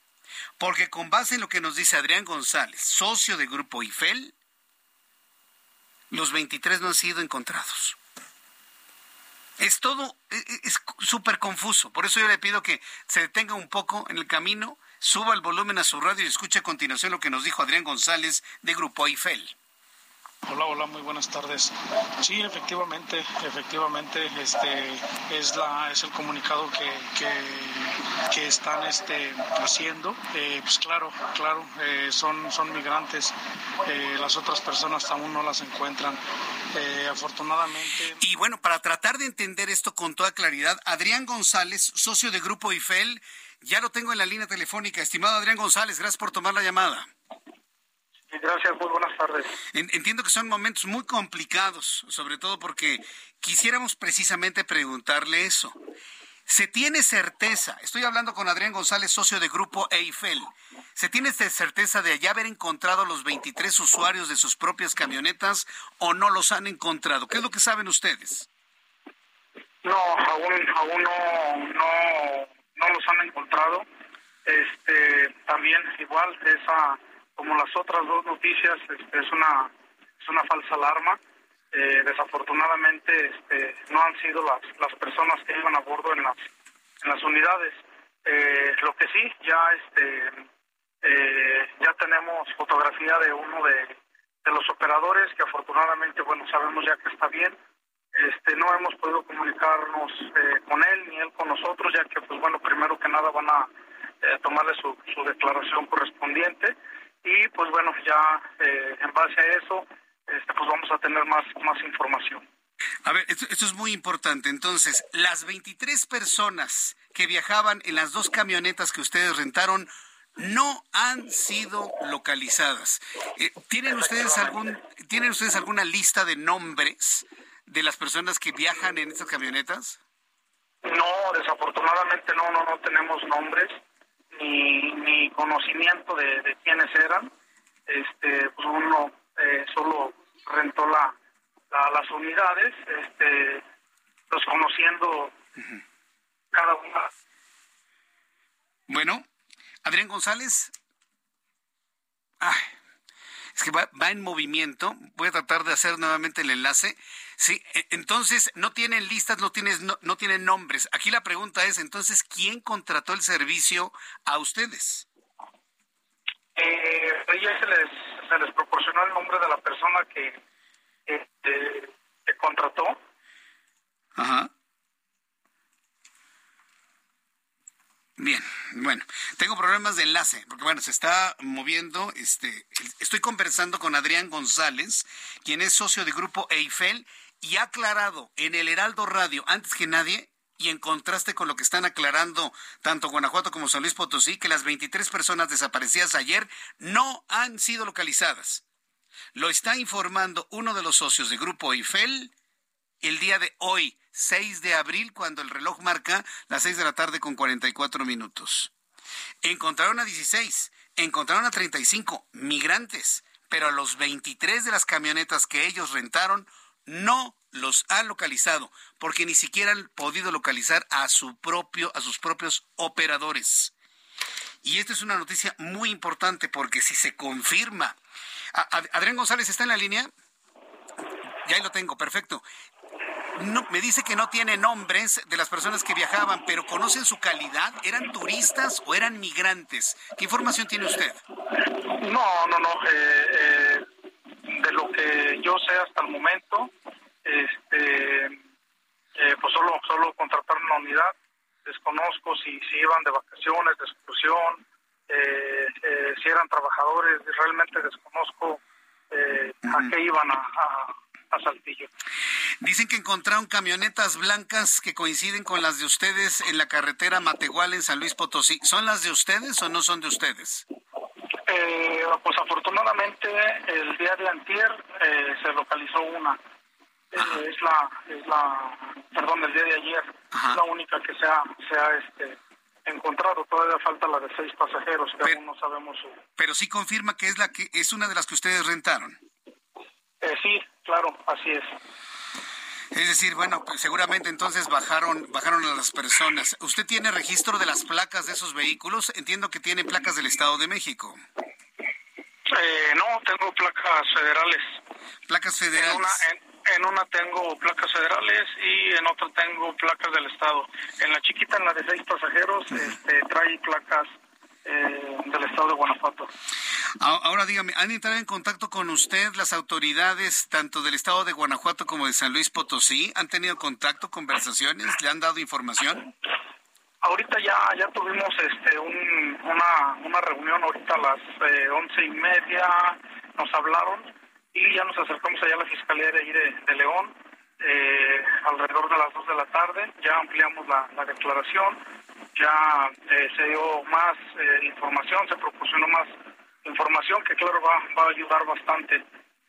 porque con base en lo que nos dice Adrián González, socio de Grupo IFEL, los 23 no han sido encontrados. Es todo, e, e, es súper confuso. Por eso yo le pido que se detenga un poco en el camino Suba el volumen a su radio y escuche a continuación lo que nos dijo Adrián González de Grupo Eiffel. Hola, hola, muy buenas tardes. Sí, efectivamente, efectivamente, este es la es el comunicado que, que, están este, haciendo. Eh, pues claro, claro, eh, son son migrantes. Eh, las otras personas aún no las encuentran. afortunadamente. Y bueno, para tratar de entender esto con toda claridad, Adrián González, socio de Grupo Eiffel ya lo tengo en la línea telefónica. Estimado Adrián González, gracias por tomar la llamada. Gracias, muy buenas tardes. Entiendo que son momentos muy complicados, sobre todo porque quisiéramos precisamente preguntarle eso. ¿Se tiene certeza, estoy hablando con Adrián González, socio de Grupo Eiffel, ¿se tiene certeza de ya haber encontrado los 23 usuarios de sus propias camionetas o no los han encontrado? ¿Qué es lo que saben ustedes? No, aún, aún no, no no los han encontrado. Este, también igual esa como las otras dos noticias este, es una es una falsa alarma. Eh, desafortunadamente este, no han sido las, las personas que iban a bordo en las en las unidades. Eh, lo que sí ya este eh, ya tenemos fotografía de uno de, de los operadores que afortunadamente bueno sabemos ya que está bien este, no hemos podido comunicarnos eh, con él ni él con nosotros, ya que, pues bueno, primero que nada van a eh, tomarle su, su, declaración correspondiente y, pues bueno, ya eh, en base a eso, este, pues vamos a tener más, más información. A ver, esto, esto, es muy importante. Entonces, las 23 personas que viajaban en las dos camionetas que ustedes rentaron no han sido localizadas. ¿Tienen ustedes algún tienen ustedes alguna lista de nombres de las personas que viajan en estas camionetas? No, desafortunadamente no, no, no tenemos nombres ni, ni conocimiento de, quiénes eran. Este, pues uno eh, solo rentó la, las unidades, este, los conociendo cada una. Bueno, Adrián González. Ay, Es que va, en movimiento. Voy a tratar de hacer nuevamente el enlace. Sí, e, entonces no tienen listas, no, tienes, no, no tienen nombres. Aquí la pregunta es, entonces, ¿quién contrató el servicio a ustedes? Eh, se les, se les proporcionó el nombre de la persona que, este, que contrató. Ajá. Bien, bueno, tengo problemas de enlace, porque bueno, se está moviendo, este, estoy conversando con Adrián González, quien es socio de Grupo Eiffel, y ha aclarado en el Heraldo Radio, antes que nadie, y en contraste con lo que están aclarando tanto Guanajuato como San Luis Potosí, que las 23 personas desaparecidas ayer no han sido localizadas. Lo está informando uno de los socios de Grupo Eiffel el día de hoy. 6 de abril, cuando el reloj marca las 6 de la tarde con 44 minutos. Encontraron a 16, encontraron a 35 migrantes, pero a los 23 de las camionetas que ellos rentaron no los han localizado, porque ni siquiera han podido localizar a su propio a sus propios operadores. Y esta es una noticia muy importante porque si se confirma Adrián González está en la línea. Ya lo tengo, perfecto. Me dice que no tiene nombres de las personas que viajaban, pero conocen su calidad. ¿Eran turistas o eran migrantes? ¿Qué información tiene usted? No, no, no. Eh, eh, de lo que yo sé hasta el momento, este, eh, pues solo, solo contrataron una unidad. Desconozco si, si iban de vacaciones, de excursión, si eran trabajadores. Realmente desconozco a qué iban a a Saltillo. Dicen que encontraron camionetas blancas que coinciden con las de ustedes en la carretera Matehual en San Luis Potosí. ¿Son las de ustedes o no son de ustedes? Eh, pues afortunadamente el día de antier eh, se localizó una. Eh, es la, es la, perdón, el día de ayer la única que se ha, se ha este, encontrado. Todavía falta la de seis pasajeros que aún no sabemos su. Pero sí confirma que es la que es una de las que ustedes rentaron. sí, claro, así es. Es decir, bueno, pues, seguramente entonces bajaron, bajaron a las personas. ¿Usted tiene registro de las placas de esos vehículos? Entiendo que tiene placas del Estado de México. Eh, no, tengo placas federales. Placas federales. En una, tengo placas federales y en otra tengo placas del Estado. En la chiquita, en la de seis pasajeros, este, trae placas del Estado de Guanajuato. Ahora dígame, ¿han entrado en contacto con usted las autoridades tanto del estado de Guanajuato como de San Y Potosí? ¿Han tenido contacto, conversaciones? ¿Le han dado información? Ahorita ya ya tuvimos este una, una reunión ahorita a las eh, once y media, nos hablaron y ya nos acercamos allá a la Fiscalía de ahí de, León, eh, alrededor de las dos de la tarde, ya ampliamos la, declaración, ya eh, se dio más información, se proporcionó más información que claro va, va a ayudar bastante.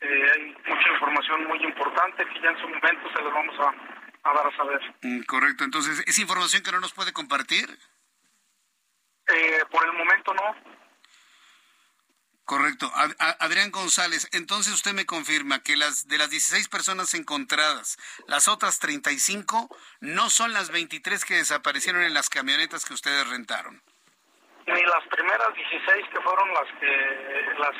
Eh, hay mucha información muy importante que ya en su momento se les vamos a, dar a saber. Mm, correcto, entonces, ¿es información que no nos puede compartir? Eh, por el momento no. Correcto. Adrián González, entonces usted me confirma que las de las 16 personas encontradas, las otras 35 no son las 23 que desaparecieron en las camionetas que ustedes rentaron ni las primeras 16 que fueron las que las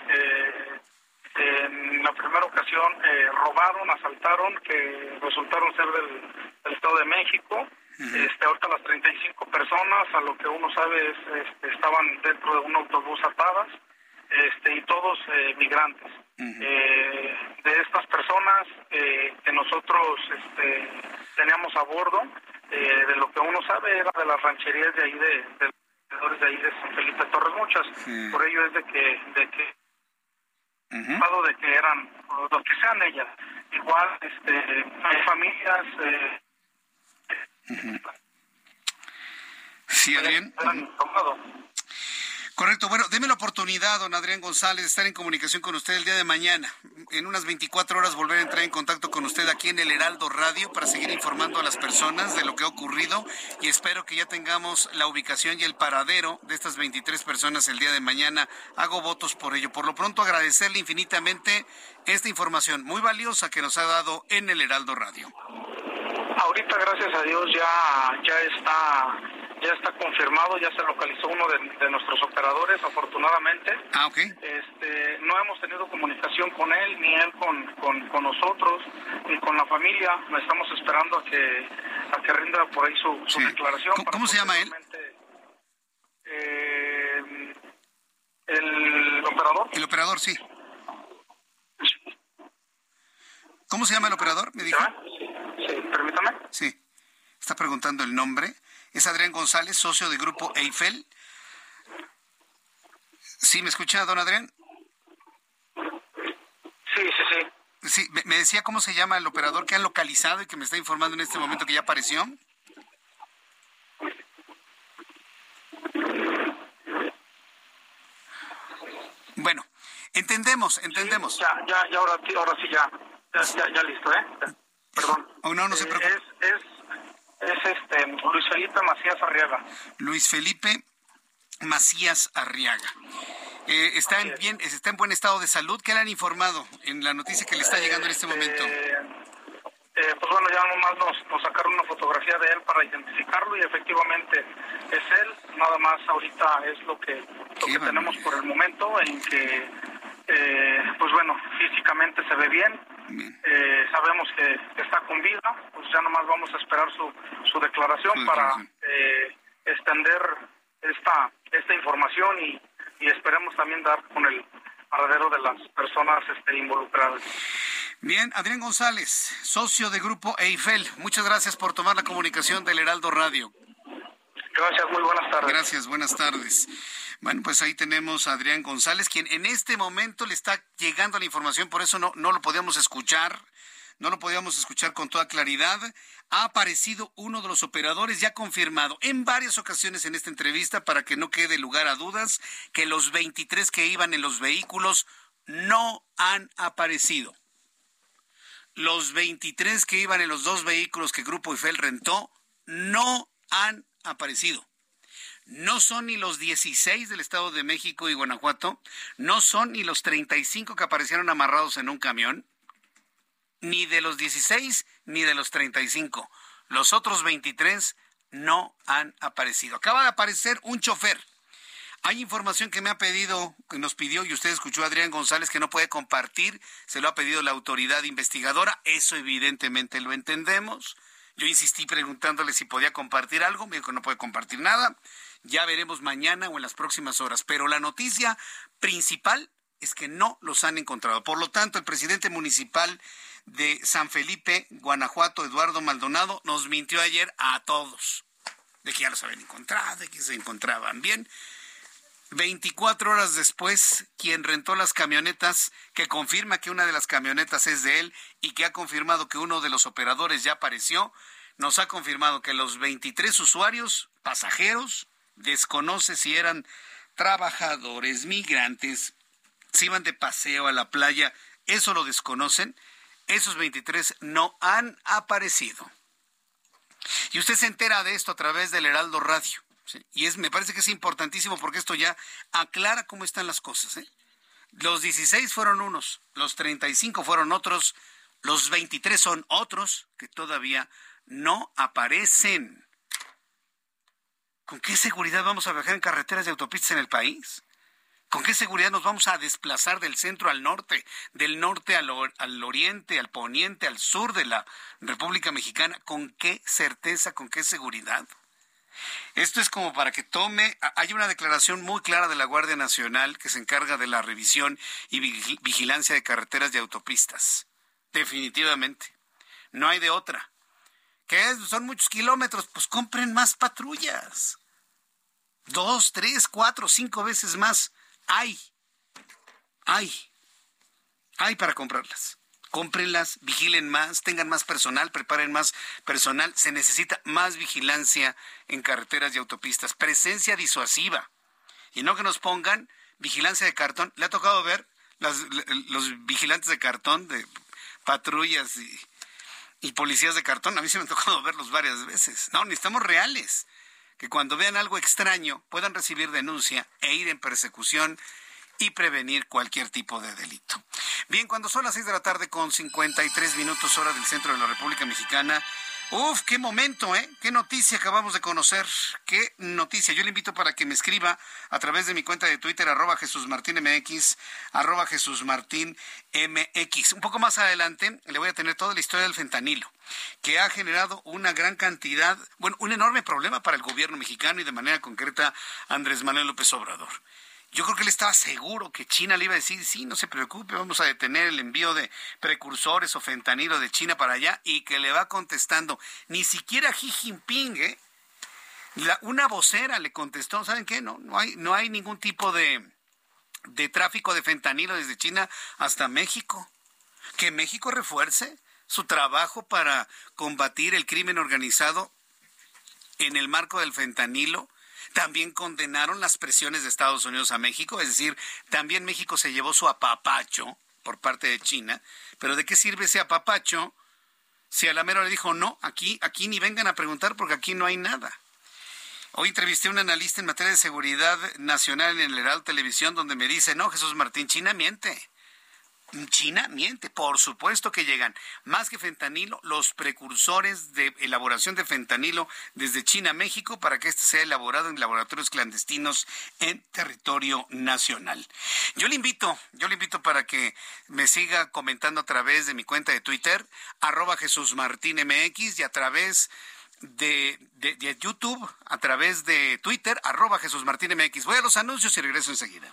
que en la primera ocasión eh, robaron, asaltaron, que resultaron ser del, Estado de México. este, ahorita las 35 personas, a lo que uno sabe, es, este, estaban dentro de un autobús atadas este, y todos eh, migrantes. eh, de estas personas eh, que nosotros este, teníamos a bordo, eh, de lo que uno sabe era de las rancherías de ahí de, de de ahí de San Felipe Torres Muchas. Por ello es de que, de que, de que eran los que sean ellas. Igual, este, hay familias. Eh, sí, Adrián. Correcto. Bueno, deme la oportunidad, don Adrián González, de estar en comunicación con usted el día de mañana. En unas 24 horas volver a entrar en contacto con usted aquí en el Heraldo Radio para seguir informando a las personas de lo que ha ocurrido y espero que ya tengamos la ubicación y el paradero de estas 23 personas el día de mañana. Hago votos por ello. Por lo pronto, agradecerle infinitamente esta información muy valiosa que nos ha dado en el Heraldo Radio. Ahorita, gracias a Dios, ya, ya está ya está confirmado, ya se localizó uno de, nuestros operadores, afortunadamente. Ah, ok. Este, no hemos tenido comunicación con él, ni él con, con, nosotros, ni con la familia. Estamos esperando a que, a que rinda por ahí su, declaración. ¿Cómo, se llama él? Eh, el operador. El operador, sí. ¿Cómo se llama el operador? Me dijo. Sí, permítame. Sí. Está preguntando el nombre. Es Adrián González, socio de Grupo Eiffel. ¿Sí me escucha, don Adrián? Sí, sí, sí. Sí, me decía cómo se llama el operador que han localizado y que me está informando en este momento que ya apareció. Bueno, entendemos, entendemos. ya, ya, ya, ahora, ahora sí, ya, ya, ya, listo, ¿eh? Perdón. Oh, no, no se preocupe. Es, es, es este, Luis Felipe Macías Arriaga. Luis Felipe Macías Arriaga. Eh, está, en bien, está en buen estado de salud. ¿Qué le han informado en la noticia que le está llegando en este momento? Eh, eh, pues bueno, ya nomás nos, nos sacaron una fotografía de él para identificarlo y efectivamente es él. Nada más ahorita es lo que, lo que tenemos por el momento en que, pues bueno, físicamente se ve bien. Eh, sabemos que, está con vida, pues ya nomás vamos a esperar su, su declaración para eh, extender esta, esta información y, y esperemos también dar con el paradero de las personas este, involucradas. Bien, Adrián González, socio de Grupo Eiffel, muchas gracias por tomar la comunicación del Heraldo Radio. Gracias, muy buenas tardes. Gracias, buenas tardes. Bueno, pues ahí tenemos a Adrián González, quien en este momento le está llegando la información, por eso no, no lo podíamos escuchar, no lo podíamos escuchar con toda claridad. Ha aparecido uno de los operadores ya confirmado en varias ocasiones en esta entrevista para que no quede lugar a dudas que los 23 que iban en los vehículos no han aparecido. Los 23 que iban en los dos vehículos que Grupo Eiffel rentó no han aparecido no son ni los 16 del Estado de México y Guanajuato, no son ni los 35 que aparecieron amarrados en un camión, ni de los 16 ni de los 35. Los otros 23 no han aparecido. Acaba de aparecer un chofer. Hay información que me ha pedido, que nos pidió, y usted escuchó a Adrián González que no puede compartir, se lo ha pedido la autoridad investigadora, eso evidentemente lo entendemos. Yo insistí preguntándole si podía compartir algo, me dijo que no puede compartir nada. Ya veremos mañana o en las próximas horas. Pero la noticia principal es que no los han encontrado. Por lo tanto, el presidente municipal de San Felipe, Guanajuato, Eduardo Maldonado, nos mintió ayer a todos de que ya los habían encontrado, de que se encontraban bien. 24 horas después, quien rentó las camionetas, que confirma que una de las camionetas es de él y que ha confirmado que uno de los operadores ya apareció, nos ha confirmado que los 23 usuarios, pasajeros, desconoce si eran trabajadores, migrantes, si iban de paseo a la playa, eso lo desconocen. Esos 23 no han aparecido. Y usted se entera de esto a través del Heraldo Radio. Y es, me parece que es importantísimo porque esto ya aclara cómo están las cosas. ¿eh? Los 16 fueron unos, los 35 fueron otros, los 23 son otros que todavía no aparecen. ¿Con qué seguridad vamos a viajar en carreteras y autopistas en el país? ¿Con qué seguridad nos vamos a desplazar del centro al norte, del norte al, al, oriente, al poniente, al sur de la República Mexicana? ¿Con qué certeza, con qué seguridad? Esto es como para que tome, hay una declaración muy clara de la Guardia Nacional que se encarga de la revisión y vigilancia de carreteras y autopistas. Definitivamente. No hay de otra. ¿Qué Son muchos kilómetros, pues compren más patrullas. Dos, tres, cuatro, cinco veces más. Hay. Hay. Hay para comprarlas cómprenlas, vigilen más, tengan más personal, preparen más personal. Se necesita más vigilancia en carreteras y autopistas, presencia disuasiva. Y no que nos pongan vigilancia de cartón. ¿Le ha tocado ver los vigilantes de cartón de patrullas y, y policías de cartón? A mí se me ha tocado verlos varias veces. No, necesitamos reales. Que cuando vean algo extraño puedan recibir denuncia e ir en persecución y prevenir cualquier tipo de delito. Bien, cuando son las seis de la tarde con 53 minutos hora del centro de la República Mexicana, Uf, qué momento, ¿eh? Qué noticia acabamos de conocer. Qué noticia. Yo le invito para que me escriba a través de mi cuenta de Twitter, arroba Jesús Martín MX, arroba Jesús Martín MX. Un poco más adelante le voy a tener toda la historia del fentanilo, que ha generado una gran cantidad, bueno, un enorme problema para el gobierno mexicano y de manera concreta Andrés Manuel López Obrador. Yo creo que él estaba seguro que China le iba a decir, sí, no se preocupe, vamos a detener el envío de precursores o fentanilo de China para allá y que le va contestando. Ni siquiera Xi Jinping, ¿eh? una vocera le contestó, ¿saben qué? No, no, hay, no hay ningún tipo de, de tráfico de fentanilo desde China hasta México. Que México refuerce su trabajo para combatir el crimen organizado en el marco del fentanilo también condenaron las presiones de Estados Unidos a México, es decir, también México se llevó su apapacho por parte de China, pero ¿de qué sirve ese apapacho si a la mera le dijo, no, aquí, aquí ni vengan a preguntar porque aquí no hay nada? Hoy entrevisté a un analista en materia de seguridad nacional en el Heraldo Televisión donde me dice, no, Jesús Martín, China miente. China miente, por supuesto que llegan más que fentanilo, los precursores de elaboración de fentanilo desde China a México para que este sea elaborado en laboratorios clandestinos en territorio nacional. Yo le invito, yo le invito para que me siga comentando a través de mi cuenta de Twitter, arroba Jesús Martín MX y a través de, YouTube, a través de Twitter, arroba Jesús Martín MX. Voy a los anuncios y regreso enseguida.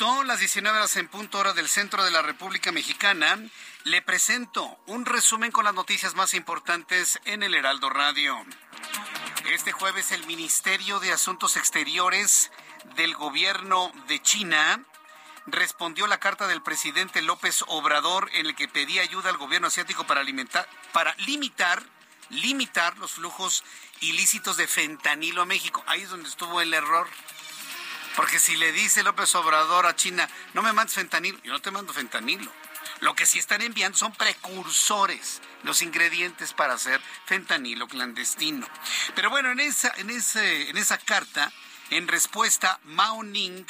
Las 19 horas en punto hora del centro de la República Mexicana, le presento un resumen con las noticias más importantes en el Heraldo Radio. Este jueves el Ministerio de Asuntos Exteriores del gobierno de China respondió la carta del presidente López Obrador en el que pedía ayuda al gobierno asiático para alimentar, para limitar, limitar los flujos ilícitos de fentanilo a México. Ahí es donde estuvo el error. Porque si le dice López Obrador a China, no me mandes fentanilo, yo no te mando fentanilo. Lo que sí están enviando son precursores, los ingredientes para hacer fentanilo clandestino. Pero bueno, en esa, en ese, en esa carta, en respuesta, Mao Ning,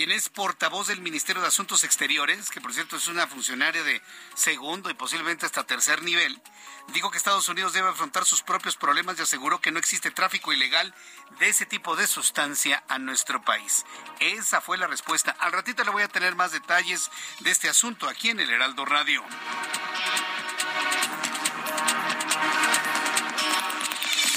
quien es portavoz del Ministerio de Asuntos Exteriores, que por cierto es una funcionaria de segundo y posiblemente hasta tercer nivel, dijo que Estados Unidos debe afrontar sus propios problemas y aseguró que no existe tráfico ilegal de ese tipo de sustancia a nuestro país. Esa fue la respuesta. Al ratito le voy a tener más detalles de este asunto aquí en el Heraldo Radio.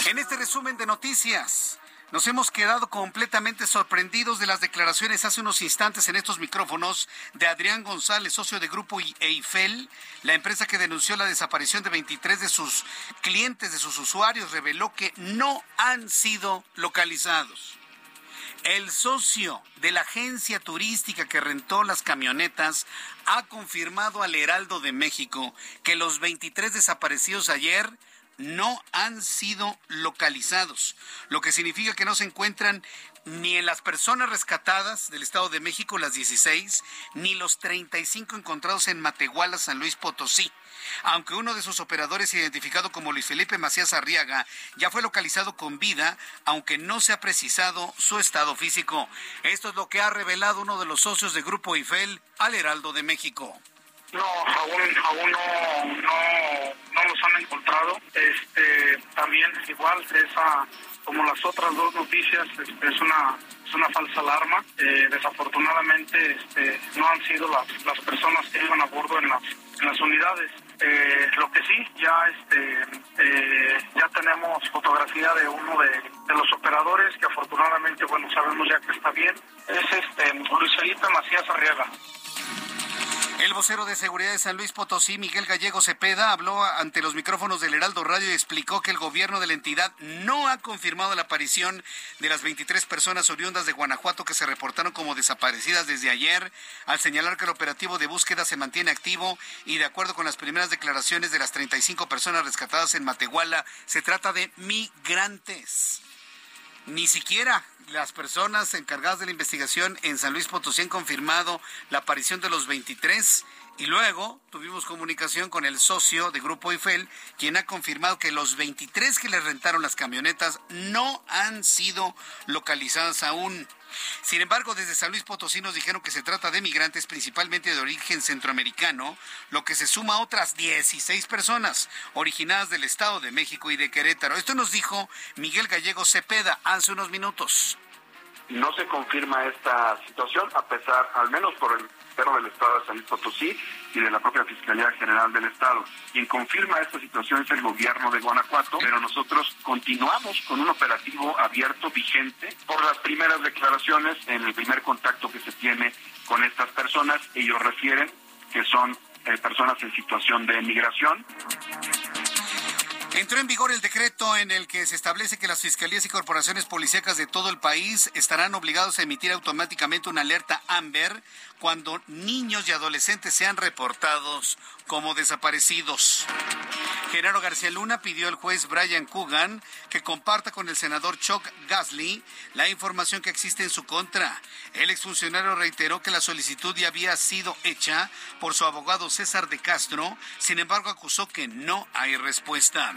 En este resumen de noticias, nos hemos quedado completamente sorprendidos de las declaraciones hace unos instantes en estos micrófonos de Adrián González, socio de Grupo Eiffel, la empresa que denunció la desaparición de 23 de sus clientes, de sus usuarios, reveló que no han sido localizados. El socio de la agencia turística que rentó las camionetas ha confirmado al Heraldo de México que los 23 desaparecidos ayer no han sido localizados, lo que significa que no se encuentran ni en las personas rescatadas del Estado de México, las 16, ni los 35 encontrados en Matehuala, San Luis Potosí. Aunque uno de sus operadores, identificado como Luis Felipe Macías Arriaga, ya fue localizado con vida, aunque no se ha precisado su estado físico. Esto es lo que ha revelado uno de los socios de Grupo Eiffel al Heraldo de México. No, aún, aún no, no, no los han encontrado. Este, también igual esa como las otras dos noticias este, es una es una falsa alarma. Eh, desafortunadamente este, no han sido las, las personas que iban a bordo en las en las unidades. Eh, lo que sí ya este eh, ya tenemos fotografía de uno de, de, los operadores que afortunadamente bueno sabemos ya que está bien. Es este Luis Felipe Macías Arriaga el vocero de seguridad de San Luis Potosí, Miguel Gallego Cepeda, habló ante los micrófonos del Heraldo Radio y explicó que el gobierno de la entidad no ha confirmado la aparición de las 23 personas oriundas de Guanajuato que se reportaron como desaparecidas desde ayer, al señalar que el operativo de búsqueda se mantiene activo y de acuerdo con las primeras declaraciones de las 35 personas rescatadas en Matehuala, se trata de migrantes. Ni siquiera las personas encargadas de la investigación en San Luis Potosí han confirmado la aparición de los 23 y luego tuvimos comunicación con el socio de Grupo Eiffel, quien ha confirmado que los 23 que le rentaron las camionetas no han sido localizadas aún. Sin embargo, desde San Luis Potosí nos dijeron que se trata de migrantes principalmente de origen centroamericano, lo que se suma a otras 16 personas originadas del Estado de México y de Querétaro. Esto nos dijo Miguel Gallego Cepeda hace unos minutos. No se confirma esta situación, a pesar, al menos por el pero del Estado de San Luis Potosí y de la propia Fiscalía General del Estado. Quien confirma esta situación es el gobierno de Guanajuato, pero nosotros continuamos con un operativo abierto, vigente, por las primeras declaraciones en el primer contacto que se tiene con estas personas. Ellos refieren que son eh, personas en situación de migración. Entró en vigor el decreto en el que se establece que las fiscalías y corporaciones policíacas de todo el país estarán obligados a emitir automáticamente una alerta AMBER cuando niños y adolescentes sean reportados como desaparecidos. Genaro García Luna pidió al juez Brian Coogan que comparta con el senador Chuck Gasly la información que existe en su contra. El exfuncionario reiteró que la solicitud ya había sido hecha por su abogado César de Castro, sin embargo acusó que no hay respuesta.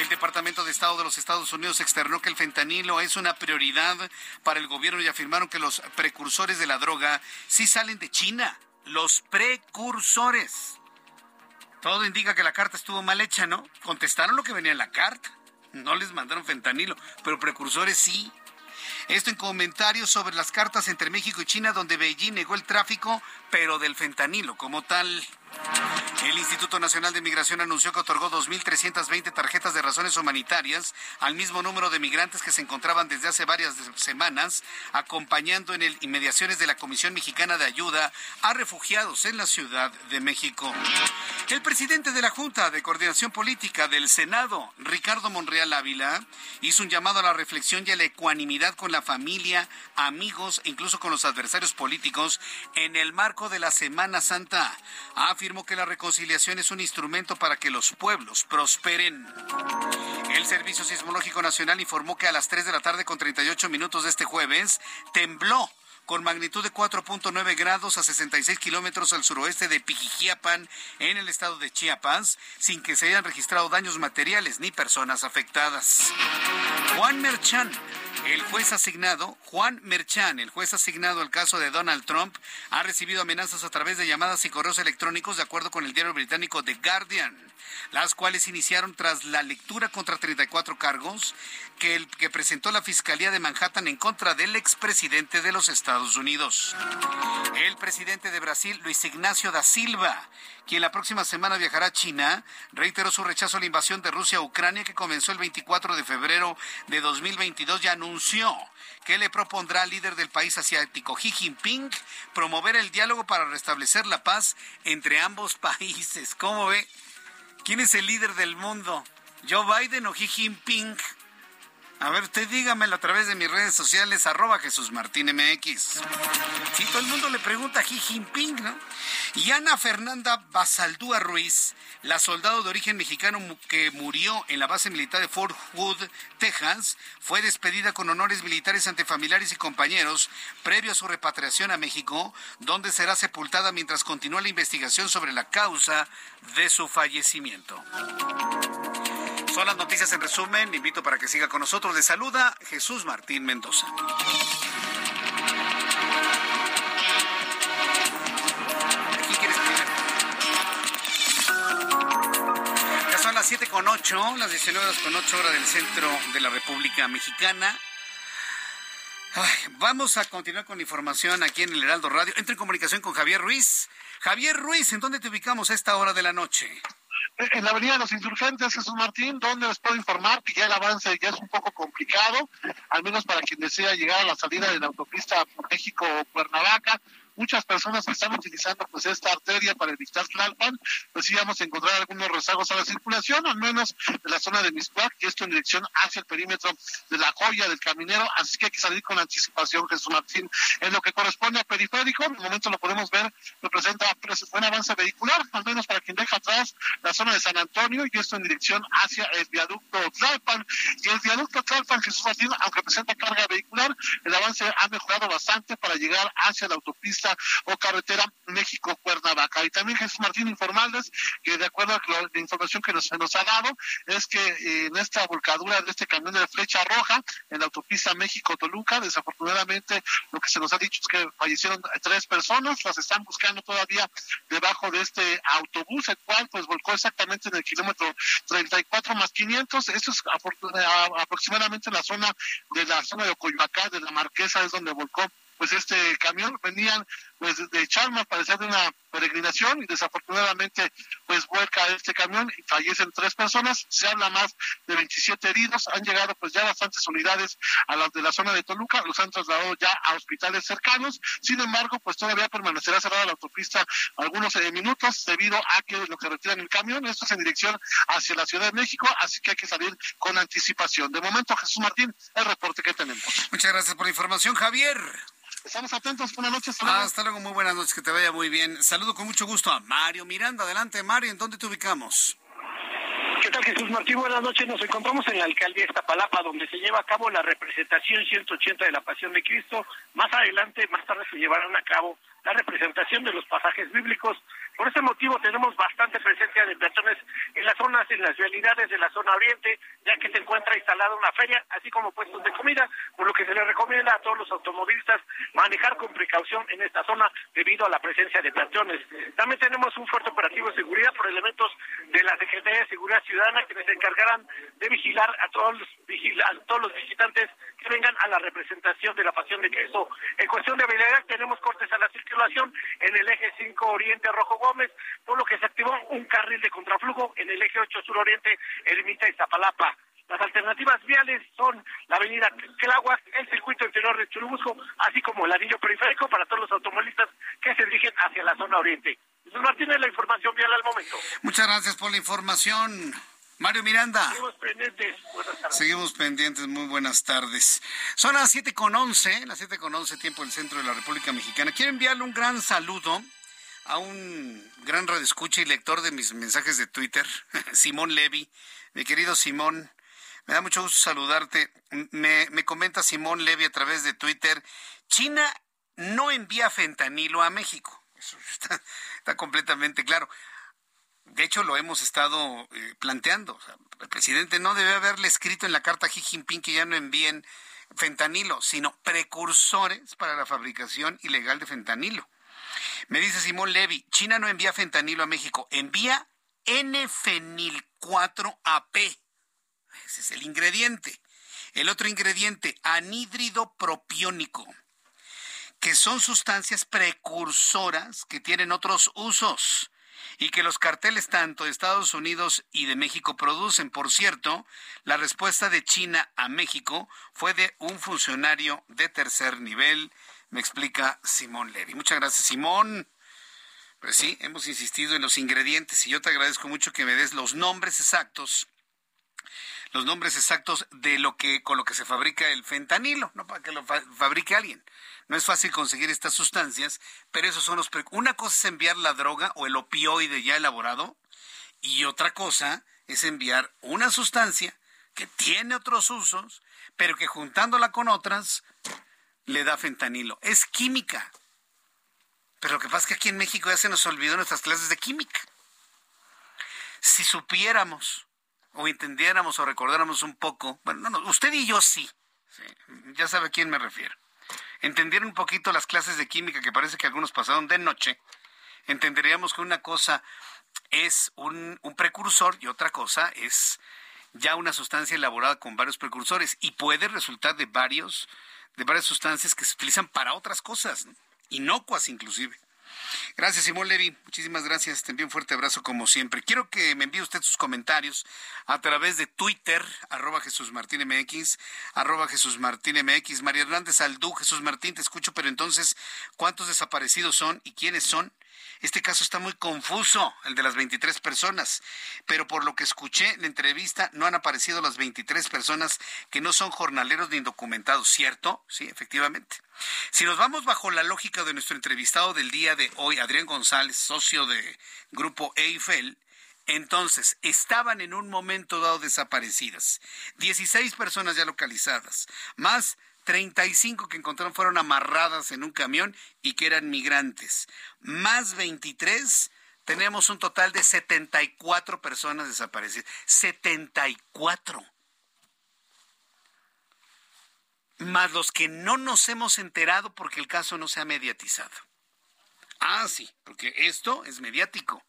El Departamento de Estado de los Estados Unidos externó que el fentanilo es una prioridad para el gobierno y afirmaron que los precursores de la droga sí salen de China. Los precursores. Todo indica que la carta estuvo mal hecha, ¿no? Contestaron lo que venía en la carta. No les mandaron fentanilo, pero precursores sí. Esto en comentarios sobre las cartas entre México y China, donde Beijing negó el tráfico, pero del fentanilo como tal. El Instituto Nacional de Migración anunció que otorgó 2.320 tarjetas de razones humanitarias al mismo número de migrantes que se encontraban desde hace varias semanas acompañando en el inmediaciones de la Comisión Mexicana de Ayuda a Refugiados en la Ciudad de México. El presidente de la Junta de Coordinación Política del Senado, Ricardo Monreal Ávila, hizo un llamado a la reflexión y a la ecuanimidad con la familia, amigos e incluso con los adversarios políticos en el marco de la Semana Santa afirmó que la reconciliación es un instrumento para que los pueblos prosperen. El Servicio Sismológico Nacional informó que a las 3 de la tarde con 38 minutos de este jueves tembló con magnitud de 4.9 grados a 66 kilómetros al suroeste de Pijijiapan, en el estado de Chiapas, sin que se hayan registrado daños materiales ni personas afectadas. Juan Merchan, el juez asignado, Juan Merchan, el juez asignado al caso de Donald Trump, ha recibido amenazas a través de llamadas y correos electrónicos, de acuerdo con el diario británico The Guardian, las cuales iniciaron tras la lectura contra 34 cargos que, el, que presentó la Fiscalía de Manhattan en contra del expresidente de los Estados Unidos. El presidente de Brasil, Luis Ignacio da Silva, quien la próxima semana viajará a China, reiteró su rechazo a la invasión de Rusia a Ucrania que comenzó el 24 de febrero de 2022 y anunció que le propondrá al líder del país asiático Xi Jinping promover el diálogo para restablecer la paz entre ambos países. ¿Cómo ve? ¿Quién es el líder del mundo? ¿Joe Biden o Xi Jinping? A ver, usted dígamelo a través de mis redes sociales, arroba Jesús Martín MX. Si todo el mundo le pregunta a Xi Jinping, ¿no? Y Ana Fernanda Basaldúa Ruiz, la soldado de origen mexicano que murió en la base militar de Fort Hood, Texas, fue despedida con honores militares ante familiares y compañeros previo a su repatriación a México, donde será sepultada mientras continúa la investigación sobre la causa de su fallecimiento. Son las noticias en resumen. invito para que siga con nosotros. Le saluda Jesús Martín Mendoza. son las 7 con 8, las 19 con 8 horas del centro de la República Mexicana. vamos a continuar con información aquí en el Heraldo Radio. Entro en comunicación con Javier Ruiz. Javier Ruiz, ¿en dónde te ubicamos a esta hora de la noche? En la Avenida de los Insurgentes, Jesús Martín, donde les puedo informar que ya el avance ya es un poco complicado, al menos para quien desea llegar a la salida de la autopista México-Cuernavaca muchas personas están utilizando pues esta arteria para evitar Tlalpan, pues sí vamos a encontrar algunos rezagos a la circulación, al menos en la zona de Miscuac, y esto en dirección hacia el perímetro de la joya del caminero, así que hay que salir con anticipación, Jesús Martín. En lo que corresponde a periférico, en el momento lo podemos ver, representa buen avance vehicular, al menos para quien deja atrás la zona de San Antonio, y esto en dirección hacia el viaducto Tlalpan. Y el viaducto Tlalpan, Jesús Martín, aunque presenta carga vehicular, el avance ha mejorado bastante para llegar hacia la autopista o carretera México-Cuernavaca. Y también Jesús Martín informarles que de acuerdo a la información que nos, se nos ha dado, es que eh, en esta volcadura de este camión de flecha roja en la autopista México-Toluca, desafortunadamente lo que se nos ha dicho es que fallecieron tres personas, las están buscando todavía debajo de este autobús, el cual pues volcó exactamente en el kilómetro 34 más 500, esto es aproximadamente en la zona de la zona de Ocoyoacán, de la Marquesa, es donde volcó pues este camión venían pues de Chalma, parecía de una peregrinación y desafortunadamente pues vuelca este camión y fallecen tres personas, se habla más de 27 heridos, han llegado pues ya bastantes unidades a las de la zona de Toluca, los han trasladado ya a hospitales cercanos, sin embargo pues todavía permanecerá cerrada la autopista algunos eh, minutos debido a que lo que retiran el camión, esto es en dirección hacia la Ciudad de México, así que hay que salir con anticipación. De momento Jesús Martín, el reporte que tenemos. Muchas gracias por la información, Javier. Estamos atentos. Buenas noches. Hasta luego. Muy buenas noches. Que te vaya muy bien. Saludo con mucho gusto a Mario Miranda. Adelante, Mario. ¿En dónde te ubicamos? ¿Qué tal, Jesús Martín? Buenas noches. Nos encontramos en la alcaldía Iztapalapa, donde se lleva a cabo la representación 180 de la Pasión de Cristo. Más adelante, más tarde, se llevarán a cabo la representación de los pasajes bíblicos. Por ese motivo tenemos bastante presencia de peatones en las zonas, en las vialidades de la zona oriente, ya que se encuentra instalada una feria, así como puestos de comida, por lo que se les recomienda a todos los automovilistas manejar con precaución en esta zona debido a la presencia de peatones. También tenemos un fuerte operativo de seguridad por elementos de la Secretaría de Seguridad Ciudadana que les encargarán de vigilar a todos los, a todos los visitantes que vengan a la representación de la Pasión de Cristo. En cuestión de habilidad tenemos cortes a la circulación en el eje 5 Oriente Rojo Gómez, por lo que se activó un carril de contraflujo en el eje 8 Sur Oriente Ermita Iztapalapa. Las alternativas viales son la avenida Tláhuac, el circuito interior de Churubusco, así como el anillo periférico para todos los automovilistas que se dirigen hacia la zona oriente. Jesús Martínez, la información vial al momento. Muchas gracias por la información. Mario Miranda. Seguimos pendientes. Buenas tardes. Seguimos pendientes. Muy buenas tardes. Son las siete con once, las siete con once, tiempo del centro de la República Mexicana. Quiero enviarle un gran saludo a un gran radioescucha y lector de mis mensajes de Twitter, Simón Levy. Mi querido Simón, me da mucho gusto saludarte. Me, me comenta Simón Levy a través de Twitter, China no envía fentanilo a México. Eso está, completamente claro. De hecho, lo hemos estado eh, planteando. el presidente no debe haberle escrito en la carta a Xi Jinping que ya no envíen fentanilo, sino precursores para la fabricación ilegal de fentanilo. Me dice Simón Levy, China no envía fentanilo a México, envía N-fenil-4-AP. Ese es el ingrediente. El otro ingrediente, anhídrido propiónico, que son sustancias precursoras que tienen otros usos y que los carteles tanto de Estados Unidos y de México producen. Por cierto, la respuesta de China a México fue de un funcionario de tercer nivel, me explica Simón Levy. Muchas gracias, Simón. Pues sí, hemos insistido en los ingredientes y yo te agradezco mucho que me des los nombres exactos los nombres exactos de lo que con lo que se fabrica el fentanilo, no para que lo fabrique alguien. No es fácil conseguir estas sustancias, pero esos son los... Una cosa es enviar la droga o el opioide ya elaborado y otra cosa es enviar una sustancia que tiene otros usos, pero que juntándola con otras le da fentanilo. Es química. Pero lo que pasa es que aquí en México ya se nos olvidó nuestras clases de química. Si supiéramos o entendiéramos o recordáramos un poco, bueno, no, usted y yo sí, sí, ya sabe a quién me refiero entendieran un poquito las clases de química que parece que algunos pasaron de noche, entenderíamos que una cosa es un, un precursor y otra cosa es ya una sustancia elaborada con varios precursores y puede resultar de varios de varias sustancias que se utilizan para otras cosas, inocuas inclusive. Gracias, Simón Levy. Muchísimas gracias. Te envío un fuerte abrazo como siempre. Quiero que me envíe usted sus comentarios a través de Twitter, arroba Jesús Martín MX, arroba Jesús Martín MX. María Hernández Aldú, Jesús Martín, te escucho, pero entonces, ¿cuántos desaparecidos son y quiénes son? Este caso está muy confuso, el de las 23 personas, pero por lo que escuché en la entrevista, no han aparecido las 23 personas que no son jornaleros ni indocumentados, ¿cierto? Sí, efectivamente. Si nos vamos bajo la lógica de nuestro entrevistado del día de hoy, Adrián González, socio de Grupo Eiffel, entonces, estaban en un momento dado desaparecidas. 16 personas ya localizadas, más 35 que encontraron fueron amarradas en un camión y que eran migrantes. Más 23, tenemos un total de 74 personas desaparecidas. 74. Más los que no nos hemos enterado porque el caso no se ha mediatizado. Ah, sí, porque esto es mediático.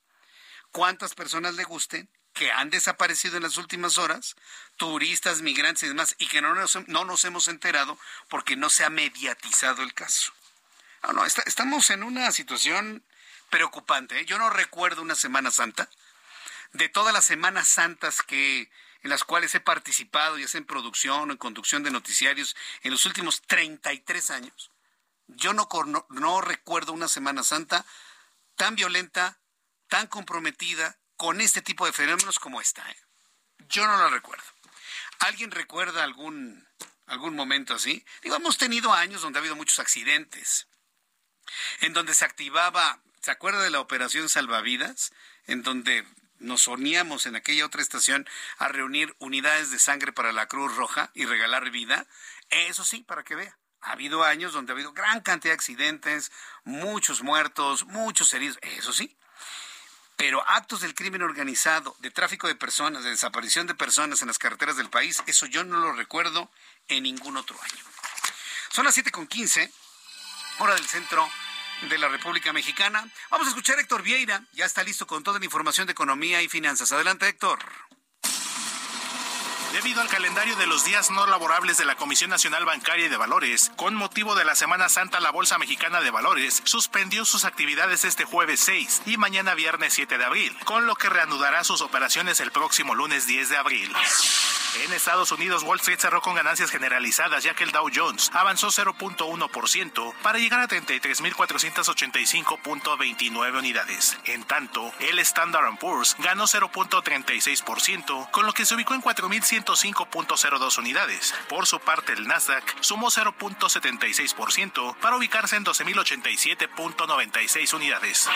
¿Cuántas personas le gusten? Que han desaparecido en las últimas horas, turistas, migrantes y demás, y que no nos, no nos hemos enterado porque no se ha mediatizado el caso. No, no, estamos en una situación preocupante. ¿eh? Yo no recuerdo una Semana Santa. De todas las Semanas Santas que en las cuales he participado, ya sea en producción o en conducción de noticiarios, en los últimos 33 años, yo no, no, no recuerdo una Semana Santa tan violenta, tan comprometida, con este tipo de fenómenos como esta. ¿eh? Yo no lo recuerdo. ¿Alguien recuerda algún, algún momento así? Digo, hemos tenido años donde ha habido muchos accidentes, en donde se activaba, ¿se acuerda de la operación Salvavidas? En donde nos uníamos en aquella otra estación a reunir unidades de sangre para la Cruz Roja y regalar vida. Eso sí, para que vea. Ha habido años donde ha habido gran cantidad de accidentes, muchos muertos, muchos heridos. Eso sí, pero actos del crimen organizado, de tráfico de personas, de desaparición de personas en las carreteras del país, eso yo no lo recuerdo en ningún otro año. Son las 7.15, hora del centro de la República Mexicana. Vamos a escuchar a Héctor Vieira, ya está listo con toda la información de economía y finanzas. Adelante, Héctor. Debido al calendario de los días no laborables de la Comisión Nacional Bancaria y de Valores, con motivo de la Semana Santa, la Bolsa Mexicana de Valores suspendió sus actividades este jueves 6 y mañana viernes 7 de abril, con lo que reanudará sus operaciones el próximo lunes 10 de abril. En Estados Unidos, Wall Street cerró con ganancias generalizadas, ya que el Dow Jones avanzó 0.1% para llegar a 33.485.29 unidades. En tanto, el Standard Poor's ganó 0.36%, con lo que se ubicó en 4.100 105.02 unidades. Por su parte, el Nasdaq sumó 0.76% para ubicarse en 12.087.96 unidades.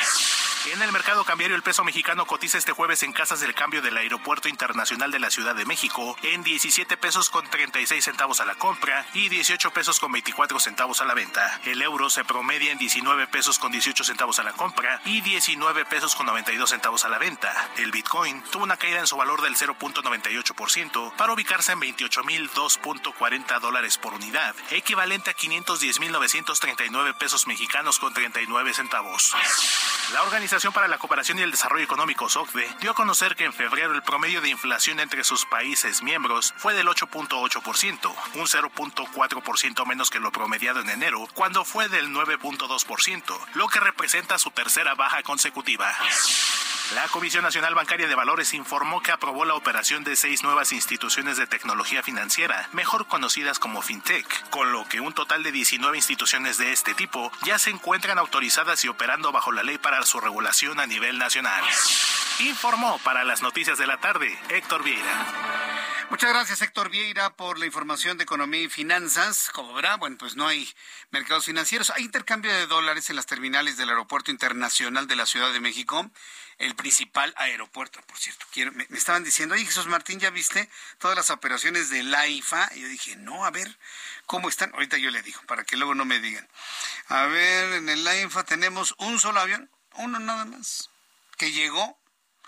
En el mercado cambiario, el peso mexicano cotiza este jueves en casas del cambio del Aeropuerto Internacional de la Ciudad de México en 17 pesos con 36 centavos a la compra y 18 pesos con 24 centavos a la venta. El euro se promedia en 19 pesos con 18 centavos a la compra y 19 pesos con 92 centavos a la venta. El Bitcoin tuvo una caída en su valor del 0.98% para ubicarse en 28.002.40 dólares por unidad, equivalente a 510.939 pesos mexicanos con 39 centavos. La Organización para la Cooperación y el Desarrollo Económico, SOCDE, dio a conocer que en febrero el promedio de inflación entre sus países miembros fue del 8.8%, un 0.4% menos que lo promediado en enero, cuando fue del 9.2%, lo que representa su tercera baja consecutiva. La Comisión Nacional Bancaria de Valores informó que aprobó la operación de seis nuevas instituciones de tecnología financiera, mejor conocidas como FinTech, con lo que un total de 19 instituciones de este tipo ya se encuentran autorizadas y operando bajo la ley para su regulación a nivel nacional. Informó para las noticias de la tarde Héctor Vieira. Muchas gracias, Héctor Vieira, por la información de economía y finanzas. Como verá, bueno, pues no hay mercados financieros. Hay intercambio de dólares en las terminales del Aeropuerto Internacional de la Ciudad de México el principal aeropuerto, por cierto. me, estaban diciendo, oye Jesús Martín, ¿ya viste todas las operaciones de la IFA? Y yo dije, no, a ver, ¿cómo están? Ahorita yo le digo, para que luego no me digan. A ver, en el IFA tenemos un solo avión, uno nada más, que llegó,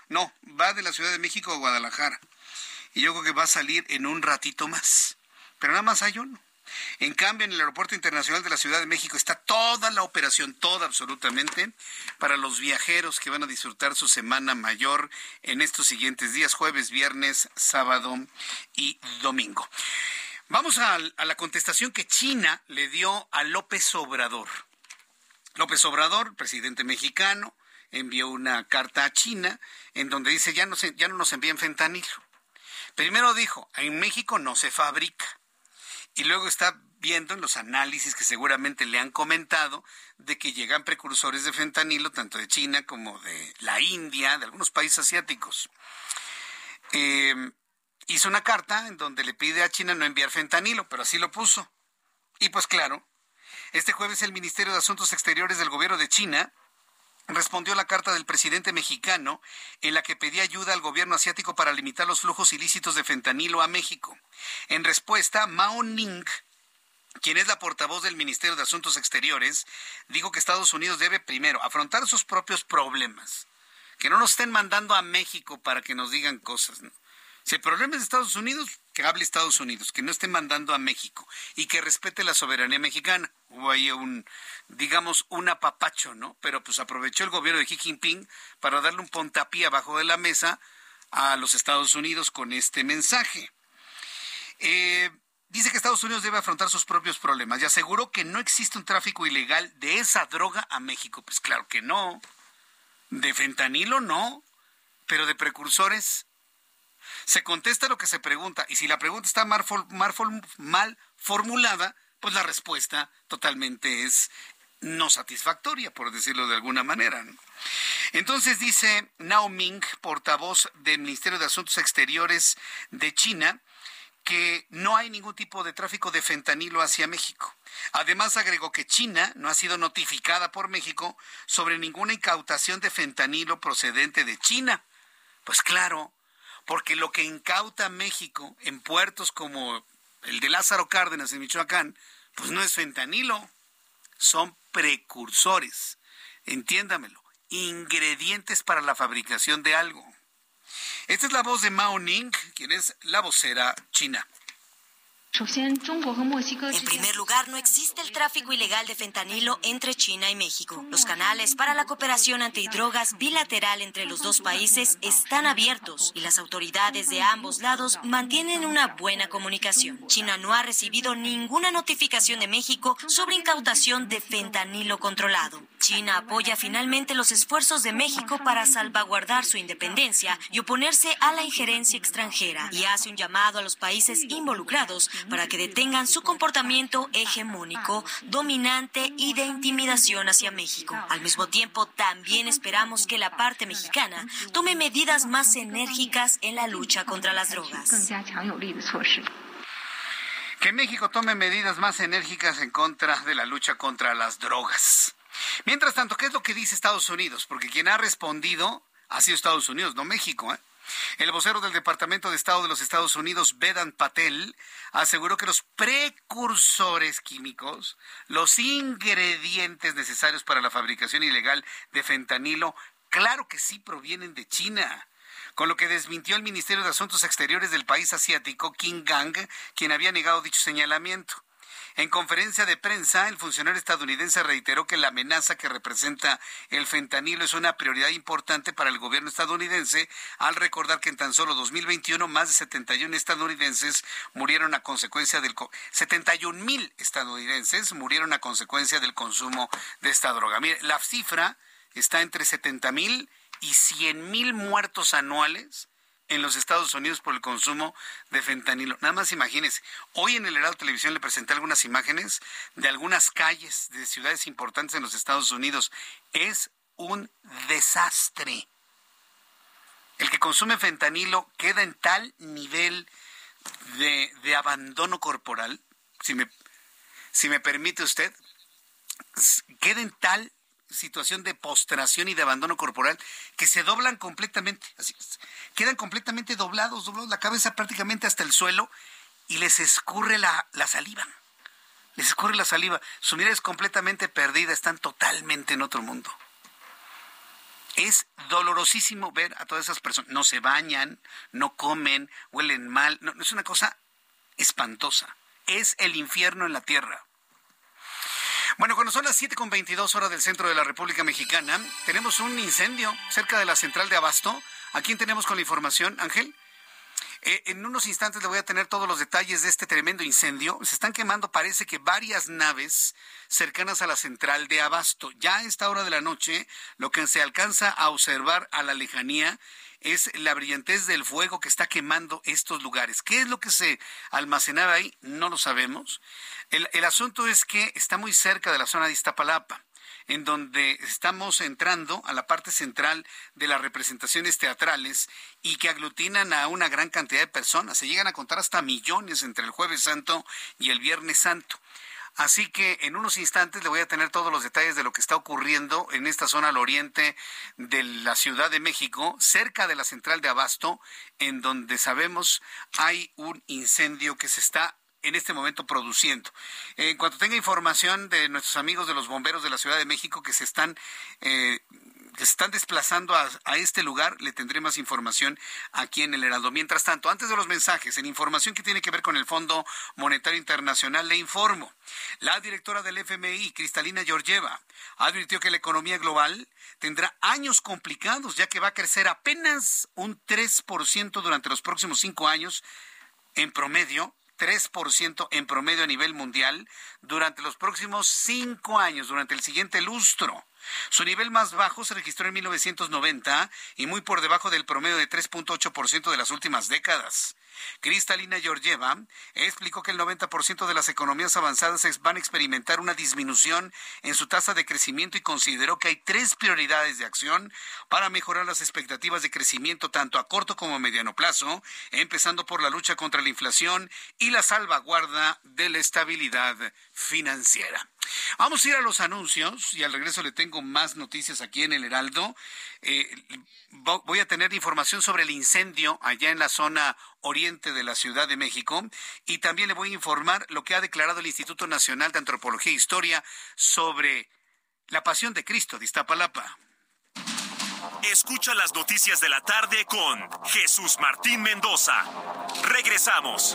no, va de la Ciudad de México a Guadalajara. Y yo creo que va a salir en un ratito más. Pero nada más hay uno. En cambio, en el Aeropuerto Internacional de la Ciudad de México está toda la operación, toda absolutamente, para los viajeros que van a disfrutar su semana mayor en estos siguientes días, jueves, viernes, sábado y domingo. Vamos a, a la contestación que China le dio a López Obrador. López Obrador, presidente mexicano, envió una carta a China en donde dice ya no, ya no nos envíen fentanilo. Primero dijo, en México no se fabrica. Y luego está viendo en los análisis que seguramente le han comentado de que llegan precursores de fentanilo tanto de China como de la India, de algunos países asiáticos. Em, hizo una carta en donde le pide a China no enviar fentanilo, pero así lo puso. Y pues claro, este jueves el Ministerio de Asuntos Exteriores del Gobierno de China respondió la carta del presidente mexicano en la que pedía ayuda al gobierno asiático para limitar los flujos ilícitos de fentanilo a México. En respuesta, Mao Ning, quien es la portavoz del Ministerio de Asuntos Exteriores, dijo que Estados Unidos debe primero afrontar sus propios problemas, que no nos estén mandando a México para que nos digan cosas. Si el problema es de Estados Unidos, que hable Estados Unidos, que no esté mandando a México y que respete la soberanía mexicana. Hubo ahí un, digamos, un apapacho, ¿no? Pero pues aprovechó el gobierno de Xi Jinping para darle un pontapié abajo de la mesa a los Estados Unidos con este mensaje. Eh, dice que Estados Unidos debe afrontar sus propios problemas y aseguró que no existe un tráfico ilegal de esa droga a México. Pues claro que no. De fentanilo no, pero de precursores se contesta lo que se pregunta y si la pregunta está mal, formulada, pues la respuesta totalmente es no satisfactoria, por decirlo de alguna manera. Entonces dice Nao Ming, portavoz del Ministerio de Asuntos Exteriores de China, que no hay ningún tipo de tráfico de fentanilo hacia México. Además agregó que China no ha sido notificada por México sobre ninguna incautación de fentanilo procedente de China. Pues claro, porque lo que incauta México en puertos como el de Lázaro Cárdenas en Michoacán, pues no es fentanilo, son precursores, entiéndamelo, ingredientes para la fabricación de algo. Esta es la voz de Mao Ning, quien es la vocera china. En primer lugar, no existe el tráfico ilegal de fentanilo entre China y México. Los canales para la cooperación antidrogas bilateral entre los dos países están abiertos y las autoridades de ambos lados mantienen una buena comunicación. China no ha recibido ninguna notificación de México sobre incautación de fentanilo controlado. China apoya finalmente los esfuerzos de México para salvaguardar su independencia y oponerse a la injerencia extranjera y hace un llamado a los países involucrados para que detengan su comportamiento hegemónico, dominante y de intimidación hacia México. Al mismo tiempo, también esperamos que la parte mexicana tome medidas más enérgicas en la lucha contra las drogas. Que México tome medidas más enérgicas en contra de la lucha contra las drogas. Mientras tanto, ¿qué es lo que dice Estados Unidos? Porque quien ha respondido ha sido Estados Unidos, no México. ¿eh? El vocero del Departamento de Estado de los Estados Unidos, Vedan Patel, aseguró que los precursores químicos, los ingredientes necesarios para la fabricación ilegal de fentanilo, claro que sí provienen de China con lo que desmintió el Ministerio de Asuntos Exteriores del país asiático, King Gang, quien había negado dicho señalamiento. En conferencia de prensa, el funcionario estadounidense reiteró que la amenaza que representa el fentanilo es una prioridad importante para el gobierno estadounidense, al recordar que en tan solo 2021 más de 71 estadounidenses murieron a consecuencia del 71 mil estadounidenses murieron a consecuencia del consumo de esta droga. Mire, la cifra está entre 70 mil y 100 mil muertos anuales en los Estados Unidos por el consumo de fentanilo. Nada más imagínense. Hoy en el Heraldo Televisión le presenté algunas imágenes de algunas calles de ciudades importantes en los Estados Unidos. Es un desastre. El que consume fentanilo queda en tal nivel de, de abandono corporal, si me, si me permite usted, queda en tal situación de postración y de abandono corporal que se doblan completamente, quedan completamente doblados, doblados la cabeza prácticamente hasta el suelo y les escurre la, la saliva. Les escurre la saliva. Su mirada es completamente perdida, están totalmente en otro mundo. Es dolorosísimo ver a todas esas personas. No se bañan, no comen, huelen mal. No, es una cosa espantosa, es el infierno en la tierra. Bueno, cuando son las 7.22 horas del centro de la República Mexicana, tenemos un incendio cerca de la central de Abasto. ¿A quién tenemos con la información, Ángel? Eh, en unos instantes le voy a tener todos los detalles de este tremendo incendio. Se están quemando, parece que varias naves cercanas a la central de Abasto. Ya a esta hora de la noche, lo que se alcanza a observar a la lejanía es la brillantez del fuego que está quemando estos lugares. ¿Qué es lo que se almacenaba ahí? No lo sabemos. El, el asunto es que está muy cerca de la zona de Iztapalapa en donde estamos entrando a la parte central de las representaciones teatrales y que aglutinan a una gran cantidad de personas. Se llegan a contar hasta millones entre el jueves santo y el viernes santo. Así que en unos instantes le voy a tener todos los detalles de lo que está ocurriendo en esta zona al oriente de la Ciudad de México, cerca de la central de Abasto, en donde sabemos hay un incendio que se está en este momento produciendo. En cuanto tenga información de nuestros amigos de los bomberos de la Ciudad de México que se están eh, se están desplazando a, a, este lugar, le tendré más información aquí en el Heraldo. Mientras tanto, antes de los mensajes, en información que tiene que ver con el Fondo Monetario Internacional, le informo. La directora del FMI, Cristalina Georgieva, advirtió que la economía global tendrá años complicados, ya que va a crecer apenas un 3% durante los próximos cinco años en promedio 3% en promedio a nivel mundial durante los próximos cinco años, durante el siguiente lustro. Su nivel más bajo se registró en 1990 y muy por debajo del promedio de 3.8% de las últimas décadas. Cristalina Georgieva explicó que el 90% de las economías avanzadas van a experimentar una disminución en su tasa de crecimiento y consideró que hay tres prioridades de acción para mejorar las expectativas de crecimiento tanto a corto como a mediano plazo, empezando por la lucha contra la inflación y la salvaguarda de la estabilidad financiera. Vamos a ir a los anuncios y al regreso le tengo más noticias aquí en el Heraldo. Eh, voy a tener información sobre el incendio allá en la zona oriente de la Ciudad de México y también le voy a informar lo que ha declarado el Instituto Nacional de Antropología e Historia sobre la pasión de Cristo de Iztapalapa. Escucha las noticias de la tarde con Jesús Martín Mendoza. Regresamos.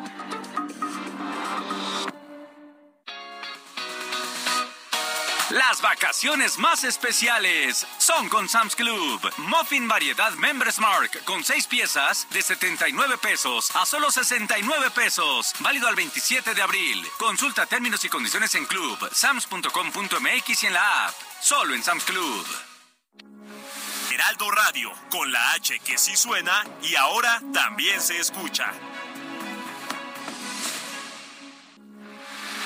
Las vacaciones más especiales son con Sam's Club. Muffin variedad Members Mark con 6 piezas de 79 pesos a solo 69 pesos. Válido al 27 de abril. Consulta términos y condiciones en club, sams.com.mx y en la app. Solo en Sam's Club. Heraldo Radio, con la H que sí suena y ahora también se escucha.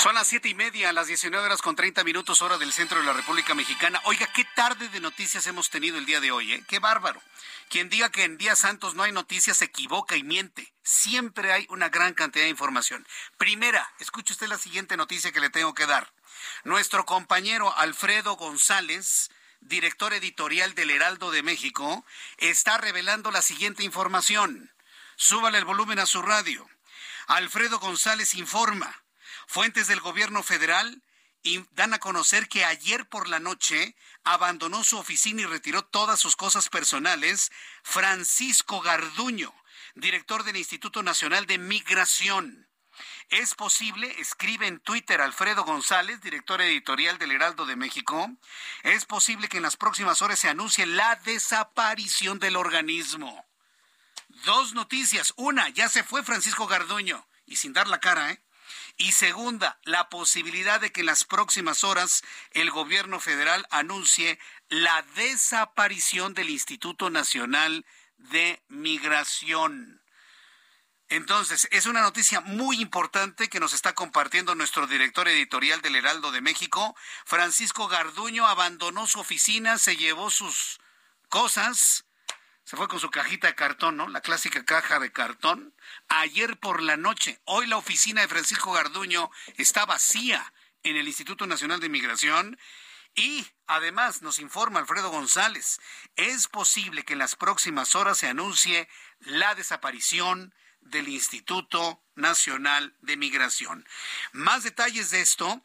Son las siete y media, las 19 horas con 30 minutos hora del centro de la República Mexicana. Oiga, qué tarde de noticias hemos tenido el día de hoy, ¿eh? Qué bárbaro. Quien diga que en días santos no hay noticias se equivoca y miente. Siempre hay una gran cantidad de información. Primera, escuche usted la siguiente noticia que le tengo que dar. Nuestro compañero Alfredo González, director editorial del Heraldo de México, está revelando la siguiente información. Súbale el volumen a su radio. Alfredo González informa. Fuentes del gobierno federal dan a conocer que ayer por la noche abandonó su oficina y retiró todas sus cosas personales Francisco Garduño, director del Instituto Nacional de Migración. Es posible, escribe en Twitter Alfredo González, director editorial del Heraldo de México, es posible que en las próximas horas se anuncie la desaparición del organismo. Dos noticias. Una, ya se fue Francisco Garduño, y sin dar la cara, ¿eh? Y segunda, la posibilidad de que en las próximas horas el gobierno federal anuncie la desaparición del Instituto Nacional de Migración. Entonces, es una noticia muy importante que nos está compartiendo nuestro director editorial del Heraldo de México. Francisco Garduño abandonó su oficina, se llevó sus cosas, se fue con su cajita de cartón, ¿no? La clásica caja de cartón. Ayer por la noche, hoy la oficina de Francisco Garduño está vacía en el Instituto Nacional de Migración. Y además nos informa Alfredo González, es posible que en las próximas horas se anuncie la desaparición del Instituto Nacional de Migración. Más detalles de esto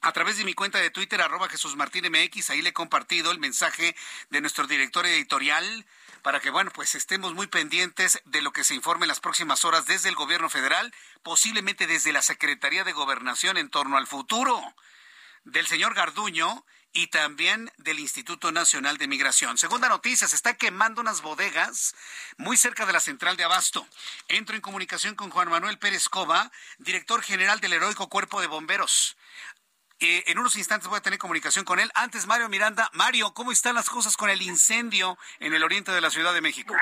a través de mi cuenta de Twitter, arroba Jesús Martín MX, ahí le he compartido el mensaje de nuestro director editorial para que, bueno, pues estemos muy pendientes de lo que se informe en las próximas horas desde el gobierno federal, posiblemente desde la Secretaría de Gobernación en torno al futuro del señor Garduño y también del Instituto Nacional de Migración. Segunda noticia, se está quemando unas bodegas muy cerca de la central de Abasto. Entro en comunicación con Juan Manuel Pérez Cova, director general del Heroico Cuerpo de Bomberos. Eh, en unos instantes voy a tener comunicación con él. Antes, Mario Miranda. Mario, ¿cómo están las cosas con el incendio en el oriente de la Ciudad de México?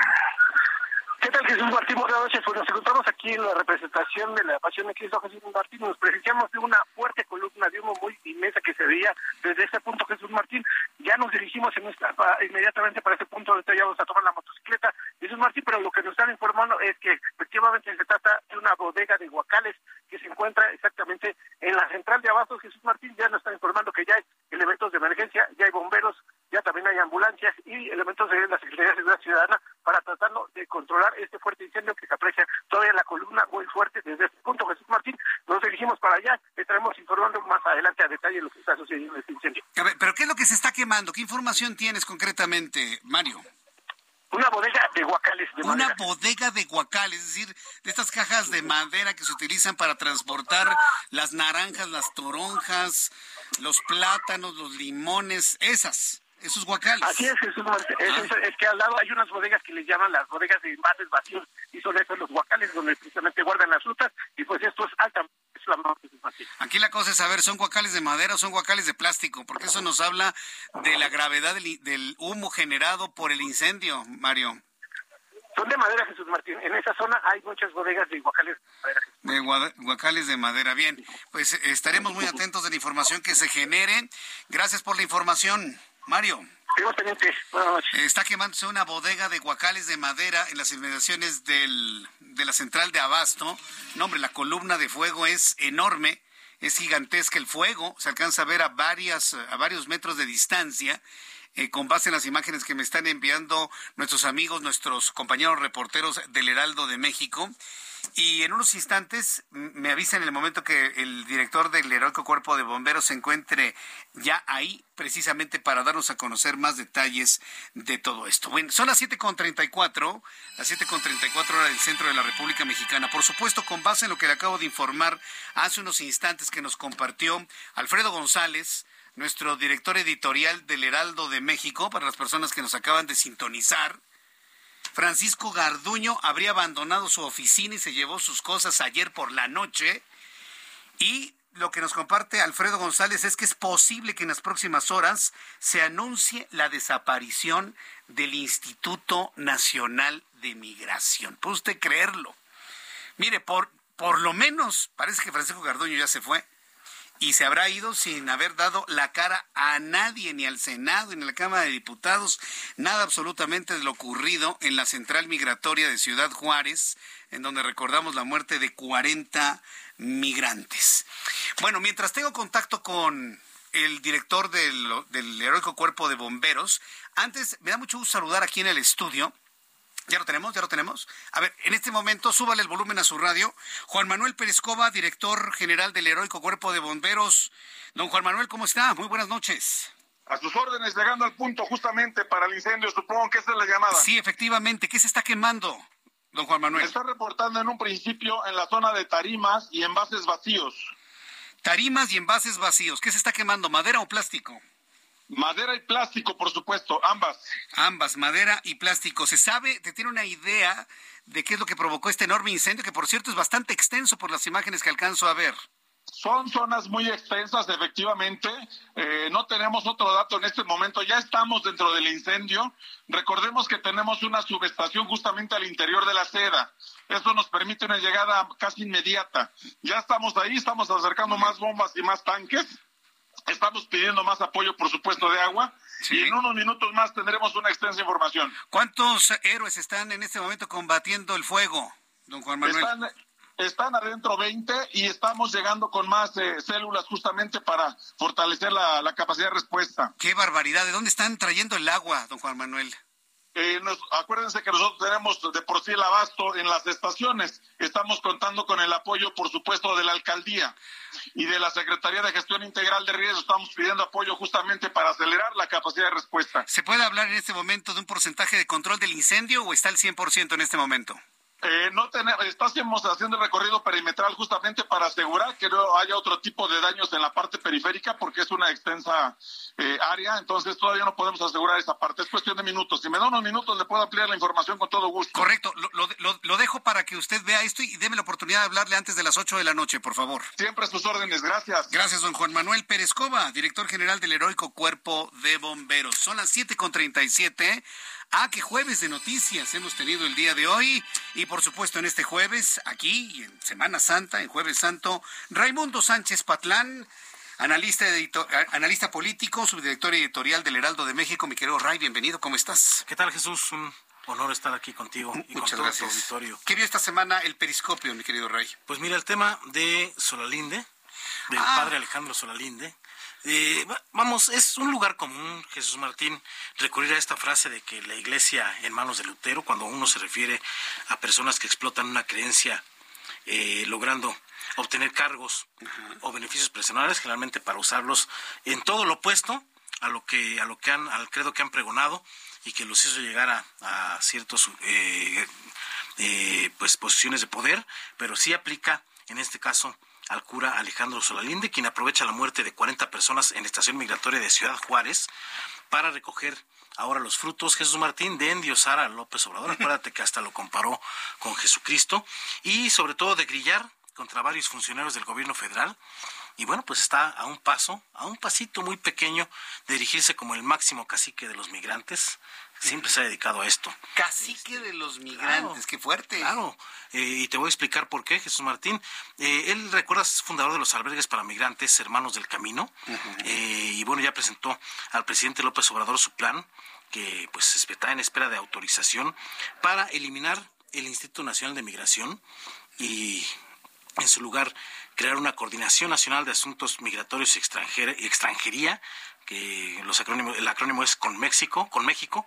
¿Qué tal, Jesús Martín? Buenas noches. Pues nos encontramos aquí en la representación de la Pasión de Cristo Jesús Martín. Nos presenciamos de una fuerte columna de humo muy inmensa que se veía desde ese punto, Jesús Martín. Ya nos dirigimos en esta, inmediatamente para ese punto donde ya vamos a tomar la motocicleta, Jesús Martín, pero lo que nos están informando es que efectivamente se trata de una bodega de guacales que se encuentra exactamente en la central de Abastos, Jesús Martín. Ya nos están informando que ya hay elementos de emergencia, ya hay bomberos, ya también hay ambulancias y elementos de la Secretaría de Seguridad Ciudadana para tratarlo de controlar este fuerte incendio que se aprecia todavía en la columna muy fuerte desde este punto. Jesús Martín, nos dirigimos para allá, estaremos informando más adelante a detalle lo que está sucediendo en este incendio. pero ¿qué es lo que se está quemando? ¿Qué información tienes concretamente, Mario? Una bodega de guacales de Una bodega de guacales, es decir, de estas cajas de madera que se utilizan para transportar las naranjas, las toronjas, los plátanos, los limones, esas. Esos guacales. Así es, Jesús. Es, es, que al lado hay unas bodegas que les llaman las bodegas de envases vacíos y son esos los guacales donde precisamente guardan las frutas y pues esto es altamente Aquí la cosa es saber, ¿son guacales de madera o son guacales de plástico? Porque eso nos habla de la gravedad del, del humo generado por el incendio, Mario. Son de madera, Jesús Martín. En esa zona hay muchas bodegas de guacales de madera. De guacales de madera. Bien, pues estaremos muy atentos de la información que se genere. Gracias por la información. Mario. Está quemándose una bodega de guacales de madera en las inmediaciones del, de la central de Abasto. No, hombre, la columna de fuego es enorme, es gigantesca el fuego, se alcanza a ver a, varias, a varios metros de distancia. Eh, con base en las imágenes que me están enviando nuestros amigos, nuestros compañeros reporteros del Heraldo de México. Y en unos instantes me avisan en el momento que el director del Heroico Cuerpo de Bomberos se encuentre ya ahí, precisamente para darnos a conocer más detalles de todo esto. Bueno, son las 7.34, las 7.34 horas del centro de la República Mexicana. Por supuesto, con base en lo que le acabo de informar hace unos instantes que nos compartió Alfredo González, nuestro director editorial del Heraldo de México, para las personas que nos acaban de sintonizar. Francisco Garduño habría abandonado su oficina y se llevó sus cosas ayer por la noche. Y lo que nos comparte Alfredo González es que es posible que en las próximas horas se anuncie la desaparición del Instituto Nacional de Migración. ¿Puede usted creerlo? Mire, por, por lo menos parece que Francisco Garduño ya se fue y se habrá ido sin haber dado la cara a nadie, ni al Senado, ni a la Cámara de Diputados, nada absolutamente de lo ocurrido en la central migratoria de Ciudad Juárez, en donde recordamos la muerte de 40 migrantes. Bueno, mientras tengo contacto con el director del, del Heroico Cuerpo de Bomberos, antes me da mucho gusto saludar aquí en el estudio ¿Ya lo tenemos? ¿Ya lo tenemos? A ver, en este momento súbale el volumen a su radio. Juan Manuel Pérez Cova, director general del Heroico Cuerpo de Bomberos. Don Juan Manuel, ¿cómo está? Muy buenas noches. A sus órdenes, llegando al punto justamente para el incendio, supongo que esa es la llamada. Sí, efectivamente. ¿Qué se está quemando, don Juan Manuel? Se está reportando en un principio en la zona de tarimas y envases vacíos. Tarimas y envases vacíos. ¿Qué se está quemando, madera o plástico? Madera y plástico, por supuesto, ambas. Ambas, madera y plástico. ¿Se sabe, te tiene una idea de qué es lo que provocó este enorme incendio, que por cierto es bastante extenso por las imágenes que alcanzo a ver? Son zonas muy extensas, efectivamente. Eh, no tenemos otro dato en este momento. Ya estamos dentro del incendio. Recordemos que tenemos una subestación justamente al interior de la seda. Eso nos permite una llegada casi inmediata. Ya estamos ahí, estamos acercando más bombas y más tanques Estamos pidiendo más apoyo, por supuesto, de agua. Y en unos minutos más tendremos una extensa información. ¿Cuántos héroes están en este momento combatiendo el fuego, don Juan Manuel? Están, están adentro 20 y estamos llegando con más eh, células justamente para fortalecer la, la capacidad de respuesta. Qué barbaridad. ¿De dónde están trayendo el agua, don Juan Manuel? Eh, nos, acuérdense que nosotros tenemos de por sí el abasto en las estaciones. Estamos contando con el apoyo, por supuesto, de la alcaldía y de la Secretaría de Gestión Integral de Riesgos. Estamos pidiendo apoyo justamente para acelerar la capacidad de respuesta. ¿Se puede hablar en este momento de un porcentaje de control del incendio o está al 100% en este momento? Eh, no tenemos, estamos haciendo el recorrido perimetral justamente para asegurar que no haya otro tipo de daños en la parte periférica porque es una extensa eh, área, entonces todavía no podemos asegurar esa parte. Es cuestión de minutos. Si me da unos minutos le puedo ampliar la información con todo gusto. Correcto. Lo, lo, lo dejo para que usted vea esto y déme la oportunidad de hablarle antes de las 8 de la noche, por favor. Siempre a sus órdenes. Gracias. Gracias, don Juan Manuel Pérez Cova, director general del Heroico Cuerpo de Bomberos. Son las 7 con 37. Ah, qué jueves de noticias hemos tenido el día de hoy. Y por supuesto, en este jueves, aquí, en Semana Santa, en Jueves Santo, Raimundo Sánchez Patlán, analista, analista político, subdirector editorial del Heraldo de México. Mi querido Ray, bienvenido, ¿cómo estás? ¿Qué tal, Jesús? Un honor estar aquí contigo y Muchas con todo gracias. tu auditorio. ¿Qué vio esta semana el periscopio, mi querido Ray? Pues mira, el tema de Solalinde, del Ah. padre Alejandro Solalinde. Eh, va- vamos, es un lugar común, Jesús Martín, recurrir a esta frase de que la iglesia en manos de Lutero, cuando uno se refiere a personas que explotan una creencia eh, logrando obtener cargos o beneficios personales, generalmente para usarlos en todo lo opuesto a lo que a lo que han al credo que han pregonado y que los hizo llegar a, a ciertos eh, eh, pues posiciones de poder, pero sí aplica en este caso al cura Alejandro Solalinde, quien aprovecha la muerte de 40 personas en la estación migratoria de Ciudad Juárez para recoger ahora los frutos, Jesús Martín, de endiosar a López Obrador. Acuérdate que hasta lo comparó con Jesucristo y sobre todo de grillar contra varios funcionarios del gobierno federal. Y bueno, pues está a un paso, a un pasito muy pequeño de dirigirse como el máximo cacique de los migrantes. Siempre se ha dedicado a esto. Cacique de los migrantes, qué fuerte. Claro, eh, y te voy a explicar por qué, Jesús Martín. Eh, él, recuerdas, es fundador de los albergues para migrantes, Hermanos del Camino, eh, y bueno, ya presentó al presidente López Obrador su plan, que pues está en espera de autorización, para eliminar el Instituto Nacional de Migración y en su lugar crear una coordinación nacional de asuntos migratorios y extranjería, que los acrónimos, el acrónimo es con México, con México,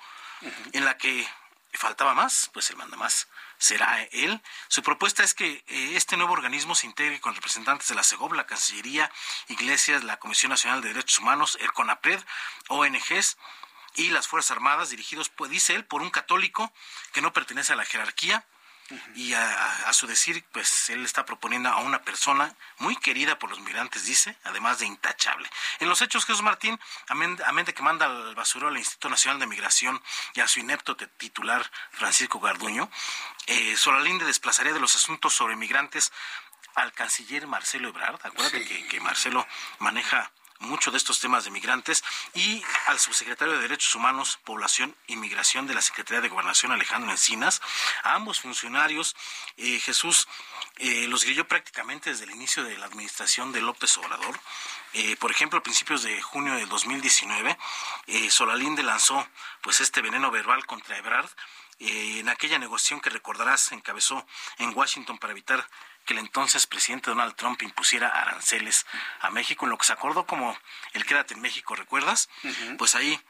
en la que faltaba más, pues el manda más será él. Su propuesta es que eh, este nuevo organismo se integre con representantes de la CEGOB, la Cancillería, Iglesias, la Comisión Nacional de Derechos Humanos, el CONAPRED, ONGs y las Fuerzas Armadas, dirigidos, pues dice él, por un católico que no pertenece a la jerarquía, y a, a su decir, pues él está proponiendo a una persona muy querida por los migrantes, dice, además de intachable. En los hechos, Jesús Martín, amén, de que manda al basurero al Instituto Nacional de Migración y a su inepto titular, Francisco Garduño, eh, Solalinde desplazaría de los asuntos sobre migrantes al canciller Marcelo Ebrard. Acuérdate que, que Marcelo maneja mucho de estos temas de migrantes y al subsecretario de Derechos Humanos, Población y Migración de la Secretaría de Gobernación, Alejandro Encinas. A ambos funcionarios, eh, Jesús eh, los grilló prácticamente desde el inicio de la administración de López Obrador. Eh, por ejemplo, a principios de junio del 2019, eh, Solalinde lanzó pues este veneno verbal contra Ebrard eh, en aquella negociación que recordarás encabezó en Washington para evitar que el entonces presidente Donald Trump impusiera aranceles a México, en lo que se acordó como el Quédate en México, ¿recuerdas? Pues ahí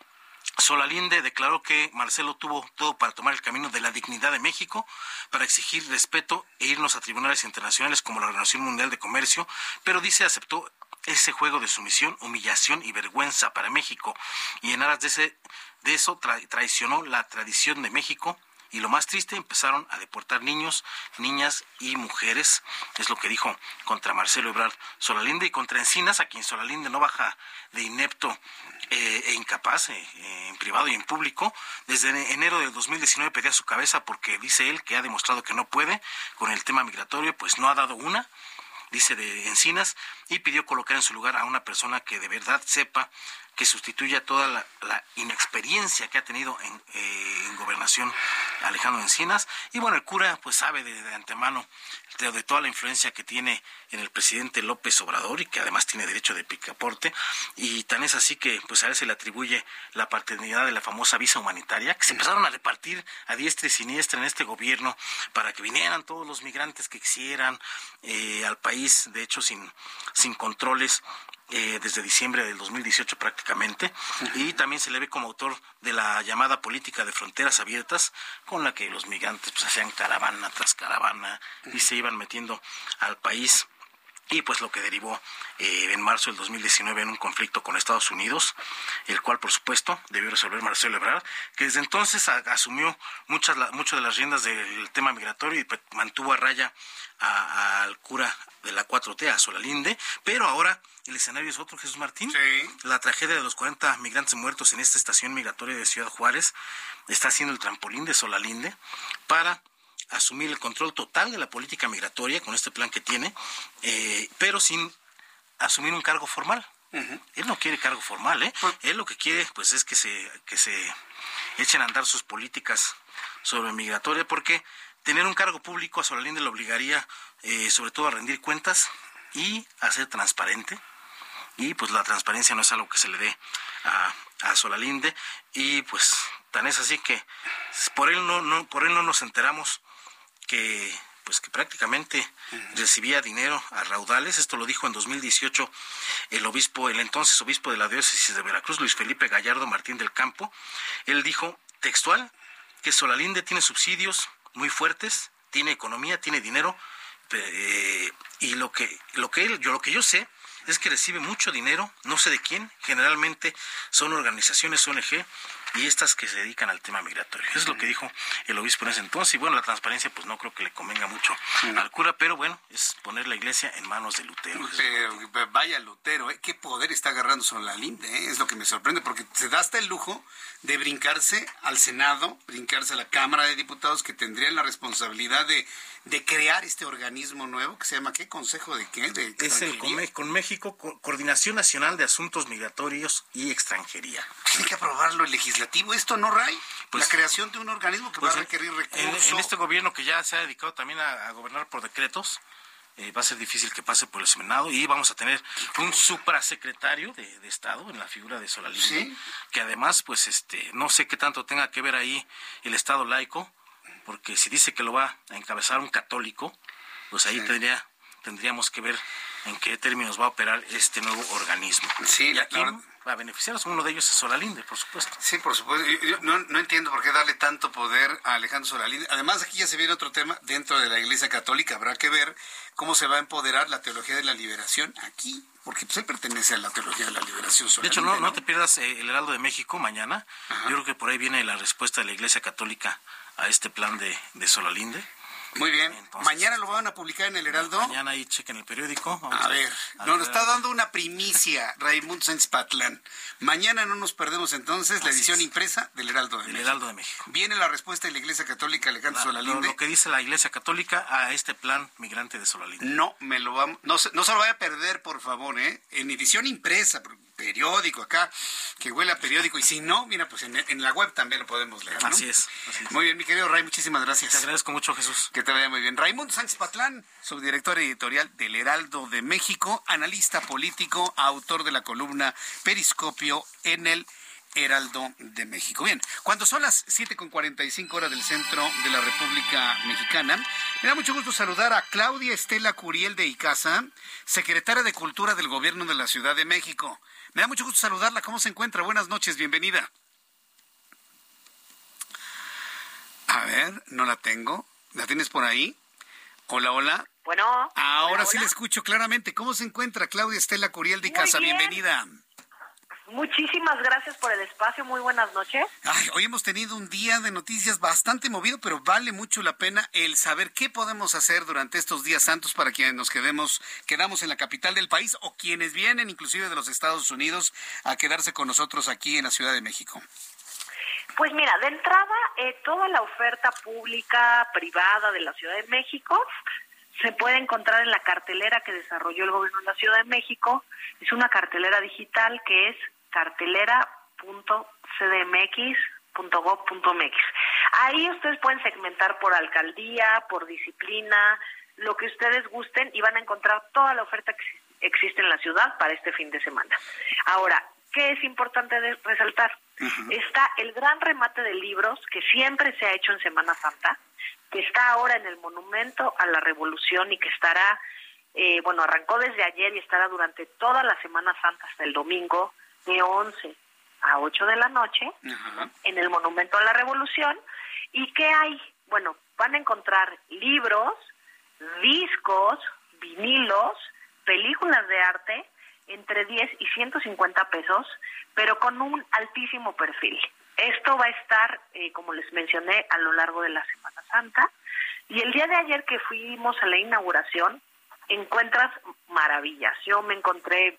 Solalinde declaró que Marcelo tuvo todo para tomar el camino de la dignidad de México, para exigir respeto e irnos a tribunales internacionales como la Organización Mundial de Comercio, pero dice aceptó ese juego de sumisión, humillación y vergüenza para México. Y en aras de, ese, de eso tra- traicionó la tradición de México. Y lo más triste, empezaron a deportar niños, niñas y mujeres. Es lo que dijo contra Marcelo Ebrard Solalinde y contra Encinas, a quien Solalinde no baja de inepto eh, e incapaz eh, en privado y en público. Desde enero del 2019 pedía su cabeza porque dice él que ha demostrado que no puede con el tema migratorio, pues no ha dado una dice de Encinas, y pidió colocar en su lugar a una persona que de verdad sepa que sustituya toda la, inexperiencia que ha tenido en, eh, en, gobernación Alejandro Encinas. Y bueno, el cura pues sabe de, antemano de, toda la influencia que tiene en el presidente López Obrador y que además tiene derecho de picaporte. Y tan es así que pues a él se le atribuye la paternidad de la famosa visa humanitaria que se empezaron a repartir a diestra y siniestra en este gobierno para que vinieran todos los migrantes que quisieran eh, al país, de hecho sin, sin controles eh, desde diciembre del 2018 prácticamente, y también se le ve como autor de la llamada política de fronteras abiertas, con la que los migrantes pues, hacían caravana tras caravana y se iban metiendo al país y pues lo que derivó eh, en marzo del 2019 en un conflicto con Estados Unidos, el cual por supuesto debió resolver Marcelo Ebrard, que desde entonces asumió muchas muchas de las riendas del tema migratorio y pues, mantuvo a raya al cura de la 4T, a Solalinde, pero ahora el escenario es otro, Jesús Martín. La tragedia de los 40 migrantes muertos en esta estación migratoria de Ciudad Juárez está siendo el trampolín de Solalinde para asumir el control total de la política migratoria con este plan que tiene, eh, pero sin asumir un cargo formal. Él no quiere cargo formal, ¿eh? Él lo que quiere, pues, es que se, que se echen a andar sus políticas sobre migratoria, porque tener un cargo público a Solalinde le obligaría, eh, sobre todo, a rendir cuentas y a ser transparente. Y pues la transparencia no es algo que se le dé a, a Solalinde. Y pues tan es así que por él no, no, por él no nos enteramos que pues que prácticamente recibía dinero a raudales. Esto lo dijo en 2018 el obispo, el entonces obispo de la diócesis de Veracruz, Luis Felipe Gallardo Martín del Campo. Él dijo textual que Solalinde tiene subsidios muy fuertes, tiene economía, tiene dinero, eh, y lo que lo que él, yo lo que yo sé es que recibe mucho dinero, no sé de quién, generalmente son organizaciones ONG y estas que se dedican al tema migratorio. Eso es lo que dijo el obispo en ese entonces. Y bueno, la transparencia pues no creo que le convenga mucho al cura, pero bueno, es poner la iglesia en manos de Lutero. Pero, vaya Lutero, ¿eh? qué poder está agarrando sobre la linde, ¿eh? es lo que me sorprende, porque se da hasta el lujo de brincarse al Senado, brincarse a la Cámara de Diputados, que tendrían la responsabilidad de de crear este organismo nuevo que se llama ¿qué? Consejo de qué? De es el con, México, Coordinación Nacional de Asuntos Migratorios y Extranjería. Tiene que aprobarlo el legislativo, esto no, Ray. Pues, la creación de un organismo que va a pues, requerir recursos. En, este gobierno que ya se ha dedicado también a, gobernar por decretos, eh, va a ser difícil que pase por el Senado y vamos a tener un suprasecretario de, de Estado en la figura de Solalinde, que además, pues, este, no sé qué tanto tenga que ver ahí el Estado laico, porque si dice que lo va a encabezar un católico, pues ahí tendría, tendríamos que ver en qué términos va a operar este nuevo organismo. Sí, y aquí va a beneficiarnos. Uno de ellos es Solalinde, por supuesto. Sí, por supuesto. Yo no, no, entiendo por qué darle tanto poder a Alejandro Solalinde. Además, aquí ya se viene otro tema dentro de la Iglesia Católica. Habrá que ver cómo se va a empoderar la teología de la liberación aquí, porque pues, él pertenece a la teología de la liberación. de hecho, no, no, te pierdas eh, el Heraldo de México mañana. Yo creo que por ahí viene la respuesta de la Iglesia Católica a este plan de, de Solalinde. Muy bien. mañana lo van a publicar en el Heraldo. Mañana ahí chequen el periódico. a, ver, nos está dando una primicia Raymond Sánchez Patlán. Mañana no nos perdemos entonces la edición impresa del Heraldo de México. Heraldo de México. Viene la respuesta de la Iglesia Católica Alejandro Solalinde. Lo, que dice la Iglesia Católica a este plan migrante de Solalinde. No me lo vamos, no, no se lo vaya a perder, por favor, ¿eh? En edición impresa, periódico acá, que huele a periódico. Y si no, mira, pues en, la web también lo podemos leer. Así, es, Muy bien, mi querido Ray, muchísimas gracias. Te agradezco mucho, Jesús. Que te vaya muy bien. Raimundo Sánchez Patlán, subdirector editorial del Heraldo de México, analista político, autor de la columna Periscopio en el Heraldo de México. Bien, cuando son las 7.45 horas del centro de la República Mexicana, me da mucho gusto saludar a Claudia Estela Curiel de Icaza, secretaria de Cultura del Gobierno de la Ciudad de México. Me da mucho gusto saludarla. ¿Cómo se encuentra? Buenas noches, bienvenida. A ver, no la tengo. ¿La tienes por ahí? Hola, hola. Bueno. Ahora sí la escucho claramente. ¿Cómo se encuentra Claudia Estela Curiel de Casa? Bienvenida. Muchísimas gracias por el espacio. Muy buenas noches. hoy hemos tenido un día de noticias bastante movido, pero vale mucho la pena el saber qué podemos hacer durante estos días santos para quienes nos quedemos, quedamos en la capital del país o quienes vienen inclusive de los Estados Unidos a quedarse con nosotros aquí en la Ciudad de México. Pues mira, de entrada, eh, toda la oferta pública, privada de la Ciudad de México se puede encontrar en la cartelera que desarrolló el gobierno de la Ciudad de México. Es una cartelera digital que es cartelera.cdmx.gov.mx. Ahí ustedes pueden segmentar por alcaldía, por disciplina, lo que ustedes gusten y van a encontrar toda la oferta que existe en la ciudad para este fin de semana. Ahora, ¿qué es importante resaltar? Está el gran remate de libros que siempre se ha hecho en Semana Santa, que está ahora en el Monumento a la Revolución y que estará, eh, bueno, arrancó desde ayer y estará durante toda la Semana Santa hasta el domingo de 11 a 8 de la noche en el Monumento a la Revolución. ¿Y qué hay? Bueno, van a encontrar libros, discos, vinilos, películas de arte entre 10 y 150 pesos, pero con un altísimo perfil. Esto va a estar, eh, como les mencioné, a lo largo de la Semana Santa. Y el día de ayer que fuimos a la inauguración, encuentras maravillas. Yo me encontré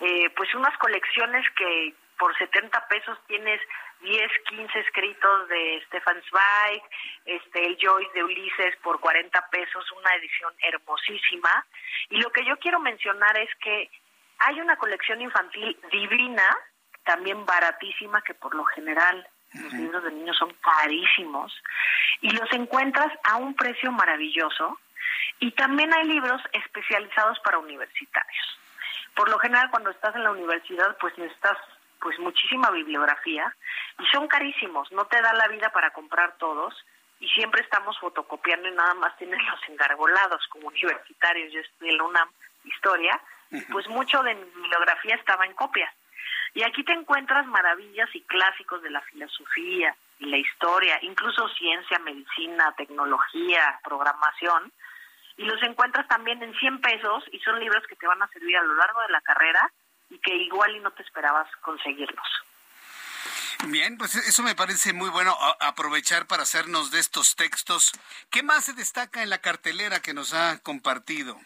eh, pues unas colecciones que por 70 pesos tienes 10, 15 escritos de Stefan Zweig, este, el Joyce de Ulises por 40 pesos, una edición hermosísima. Y lo que yo quiero mencionar es que hay una colección infantil divina, también baratísima, que por lo general los libros de niños son carísimos, y los encuentras a un precio maravilloso. Y también hay libros especializados para universitarios. Por lo general, cuando estás en la universidad, pues necesitas pues muchísima bibliografía y son carísimos, no te da la vida para comprar todos y siempre estamos fotocopiando y nada más tienes los engargolados como universitarios, yo estudié en la UNAM historia, pues mucho de mi bibliografía estaba en copias. Y aquí te encuentras maravillas y clásicos de la filosofía y la historia, incluso ciencia, medicina, tecnología, programación, y los encuentras también en 100 pesos y son libros que te van a servir a lo largo de la carrera y que igual y no te esperabas conseguirlos. Bien, pues eso me parece muy bueno aprovechar para hacernos de estos textos. ¿Qué más se destaca en la cartelera que nos ha compartido?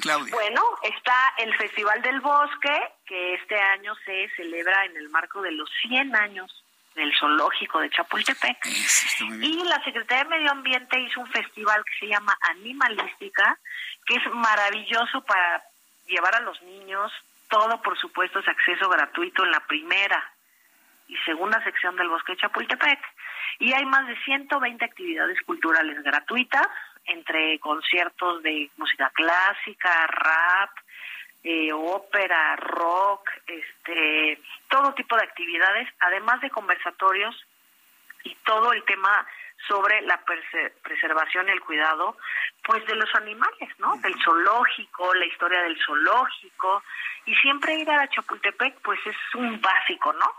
Claudia. Bueno, está el Festival del Bosque, que este año se celebra en el marco de los 100 años del zoológico de Chapultepec. y la Secretaría de Medio Ambiente hizo un festival que se llama Animalística, que es maravilloso para llevar a los niños, todo, por supuesto, es acceso gratuito en la primera y segunda sección del Bosque de Chapultepec. Y hay más de 120 actividades culturales gratuitas, entre conciertos de música clásica, rap, eh, ópera, rock, este, todo tipo de actividades, además de conversatorios y todo el tema sobre la preservación y el cuidado pues de los animales, ¿no? Del zoológico, la historia del zoológico y siempre ir a Chapultepec pues es un básico, ¿no?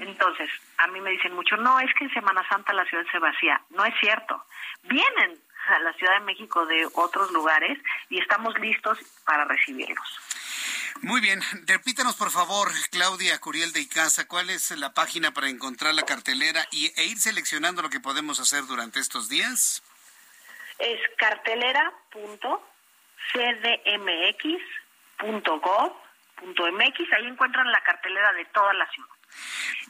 Entonces, a mí me dicen mucho, no, es que en Semana Santa la ciudad se vacía. No es cierto. Vienen a la Ciudad de México de otros lugares y estamos listos para recibirlos. Muy bien, repítanos por favor, Claudia Curiel de Icaza, cuál es la página para encontrar la cartelera y, e ir seleccionando lo que podemos hacer durante estos días. Es cartelera.cdmx.gov.mx, ahí encuentran la cartelera de toda la ciudad.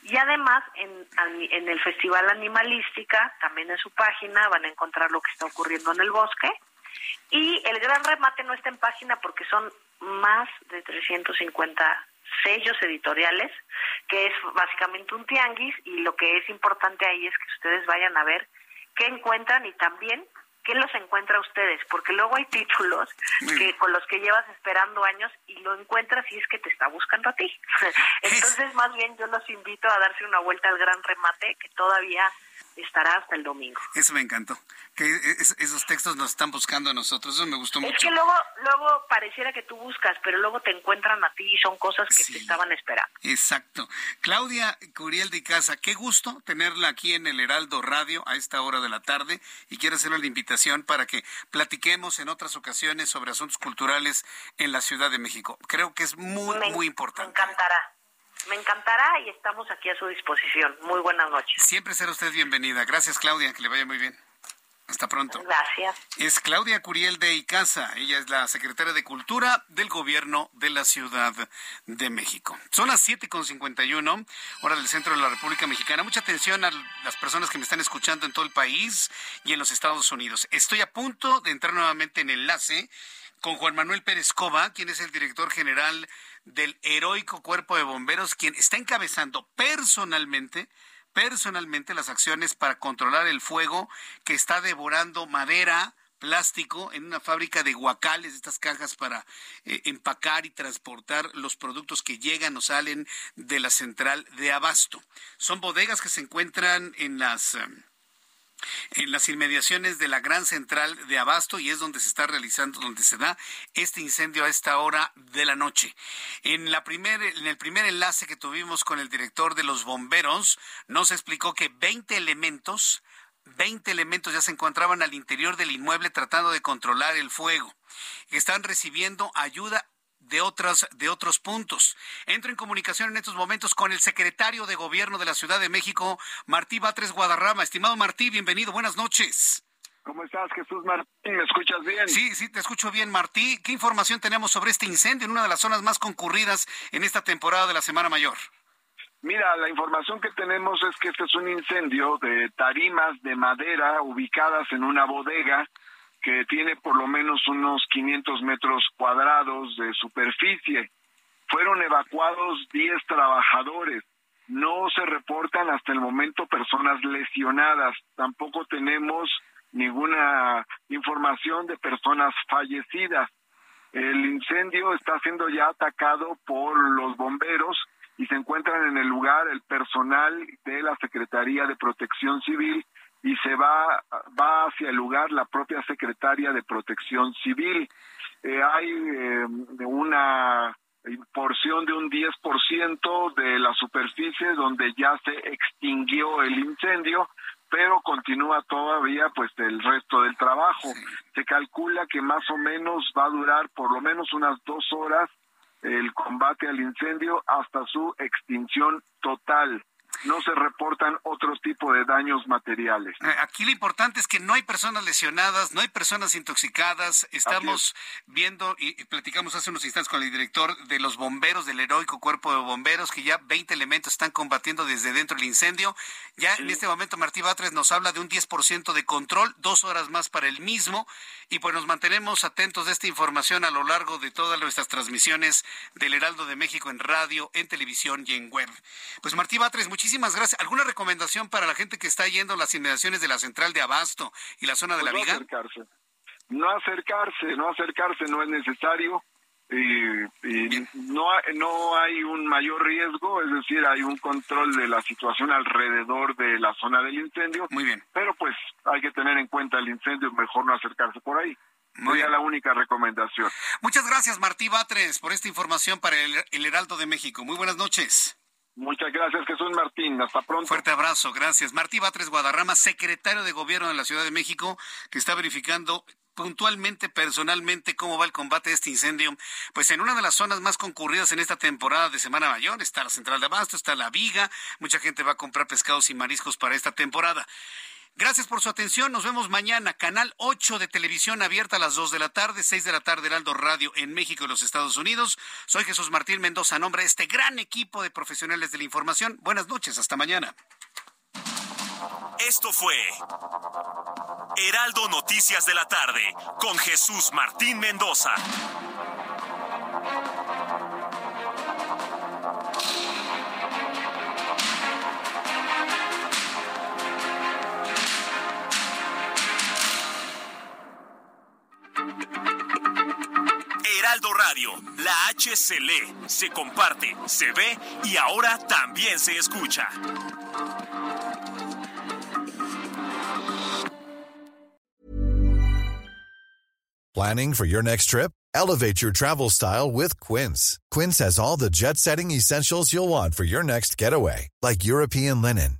Y además en, en el Festival Animalística, también en su página, van a encontrar lo que está ocurriendo en el bosque. Y el gran remate no está en página porque son más de 350 sellos editoriales, que es básicamente un tianguis y lo que es importante ahí es que ustedes vayan a ver qué encuentran y también qué los encuentra ustedes, porque luego hay títulos que con los que llevas esperando años y lo encuentras y es que te está buscando a ti. Entonces, más bien yo los invito a darse una vuelta al gran remate que todavía estará hasta el domingo. Eso me encantó, que esos textos nos están buscando a nosotros, eso me gustó mucho. Es que luego, luego pareciera que tú buscas, pero luego te encuentran a ti y son cosas que te estaban esperando. Exacto. Claudia Curiel de Casa, qué gusto tenerla aquí en el Heraldo Radio a esta hora de la tarde y quiero hacerle la invitación para que platiquemos en otras ocasiones sobre asuntos culturales en la Ciudad de México. Creo que es muy, muy importante. Me encantará. Me encantará y estamos aquí a su disposición. Muy buenas noches. Siempre será usted bienvenida. Gracias, Claudia. Que le vaya muy bien. Hasta pronto. Gracias. Es Claudia Curiel de Icaza. Ella es la secretaria de Cultura del Gobierno de la Ciudad de México. Son las 7.51, hora del centro de la República Mexicana. Mucha atención a las personas que me están escuchando en todo el país y en los Estados Unidos. Estoy a punto de entrar nuevamente en enlace con Juan Manuel Pérez Cova, quien es el director general del heroico cuerpo de bomberos, quien está encabezando personalmente personalmente las acciones para controlar el fuego que está devorando madera, plástico en una fábrica de guacales, estas cajas para eh, empacar y transportar los productos que llegan o salen de la central de abasto. Son bodegas que se encuentran en las... Em, en las inmediaciones de la gran central de Abasto y es donde se está realizando, donde se da este incendio a esta hora de la noche. En, la primer, en el primer enlace que tuvimos con el director de los bomberos, nos explicó que 20 elementos 20 elementos ya se encontraban al interior del inmueble tratando de controlar el fuego. Están recibiendo ayuda de otros, de otros puntos. Entro en comunicación en estos momentos con el secretario de Gobierno de la Ciudad de México, Martí Batres Guadarrama. Estimado Martí, bienvenido, buenas noches. ¿Cómo estás, Jesús Martín? ¿Me escuchas bien? Sí, sí, te escucho bien, Martí. ¿Qué información tenemos sobre este incendio en una de las zonas más concurridas en esta temporada de la Semana Mayor? Mira, la información que tenemos es que este es un incendio de tarimas de madera ubicadas en una bodega que tiene por lo menos unos 500 metros cuadrados de superficie. Fueron evacuados 10 trabajadores. No se reportan hasta el momento personas lesionadas. Tampoco tenemos ninguna información de personas fallecidas. El incendio está siendo ya atacado por los bomberos y se encuentran en el lugar el personal de la Secretaría de Protección Civil y se va, va hacia el lugar la propia Secretaria de Protección Civil. Eh, hay eh, una porción de un 10% de la superficie donde ya se extinguió el incendio, pero continúa todavía pues el resto del trabajo. Se calcula que más o menos va a durar por lo menos unas dos horas el combate al incendio hasta su extinción total no se reportan otro tipo de daños materiales. Eh, aquí lo importante es que no hay personas lesionadas, no hay personas intoxicadas. Estamos viendo y, platicamos hace unos instantes con el director de los bomberos del heroico cuerpo de bomberos que ya 20 elementos están combatiendo desde dentro del incendio. Ya en este momento Martí Batres nos habla de un 10% de control, dos horas más para el mismo y pues nos mantenemos atentos de esta información a lo largo de todas nuestras transmisiones del Heraldo de México en radio, en televisión y en web. Pues Martí Batres, muchísimas Muchísimas gracias. ¿Alguna recomendación para la gente que está yendo a las inmediaciones de la central de Abasto y la zona de la pues Viga? No acercarse. No acercarse, no acercarse, no es necesario. Y, no, no hay un mayor riesgo, es decir, hay un control de la situación alrededor de la zona del incendio. Muy bien. Pero pues hay que tener en cuenta el incendio, mejor no acercarse por ahí. Muy Sería la única recomendación. Muchas gracias, Martí Batres, por esta información para el, el Heraldo de México. Muy buenas noches. Muchas gracias, Jesús Martín. Hasta pronto. Fuerte abrazo, gracias. Martí Batres Guadarrama, secretario de Gobierno de la Ciudad de México, que está verificando puntualmente, personalmente, cómo va el combate a este incendio. Pues en una de las zonas más concurridas en esta temporada de Semana Mayor está la Central de Abasto, está la Viga. Mucha gente va a comprar pescados y mariscos para esta temporada. Gracias por su atención. Nos vemos mañana. Canal 8 de televisión abierta a las 2 de la tarde, 6 de la tarde, Heraldo Radio en México y los Estados Unidos. Soy Jesús Martín Mendoza, nombre de este gran equipo de profesionales de la información. Buenas noches, hasta mañana. Esto fue Heraldo Noticias de la tarde con Jesús Martín Mendoza. Heraldo Radio, la H se lee, se comparte, se ve y ahora también se escucha. Planning for your next trip? Elevate your travel style with Quince. Quince has all the jet setting essentials you'll want for your next getaway, like European linen,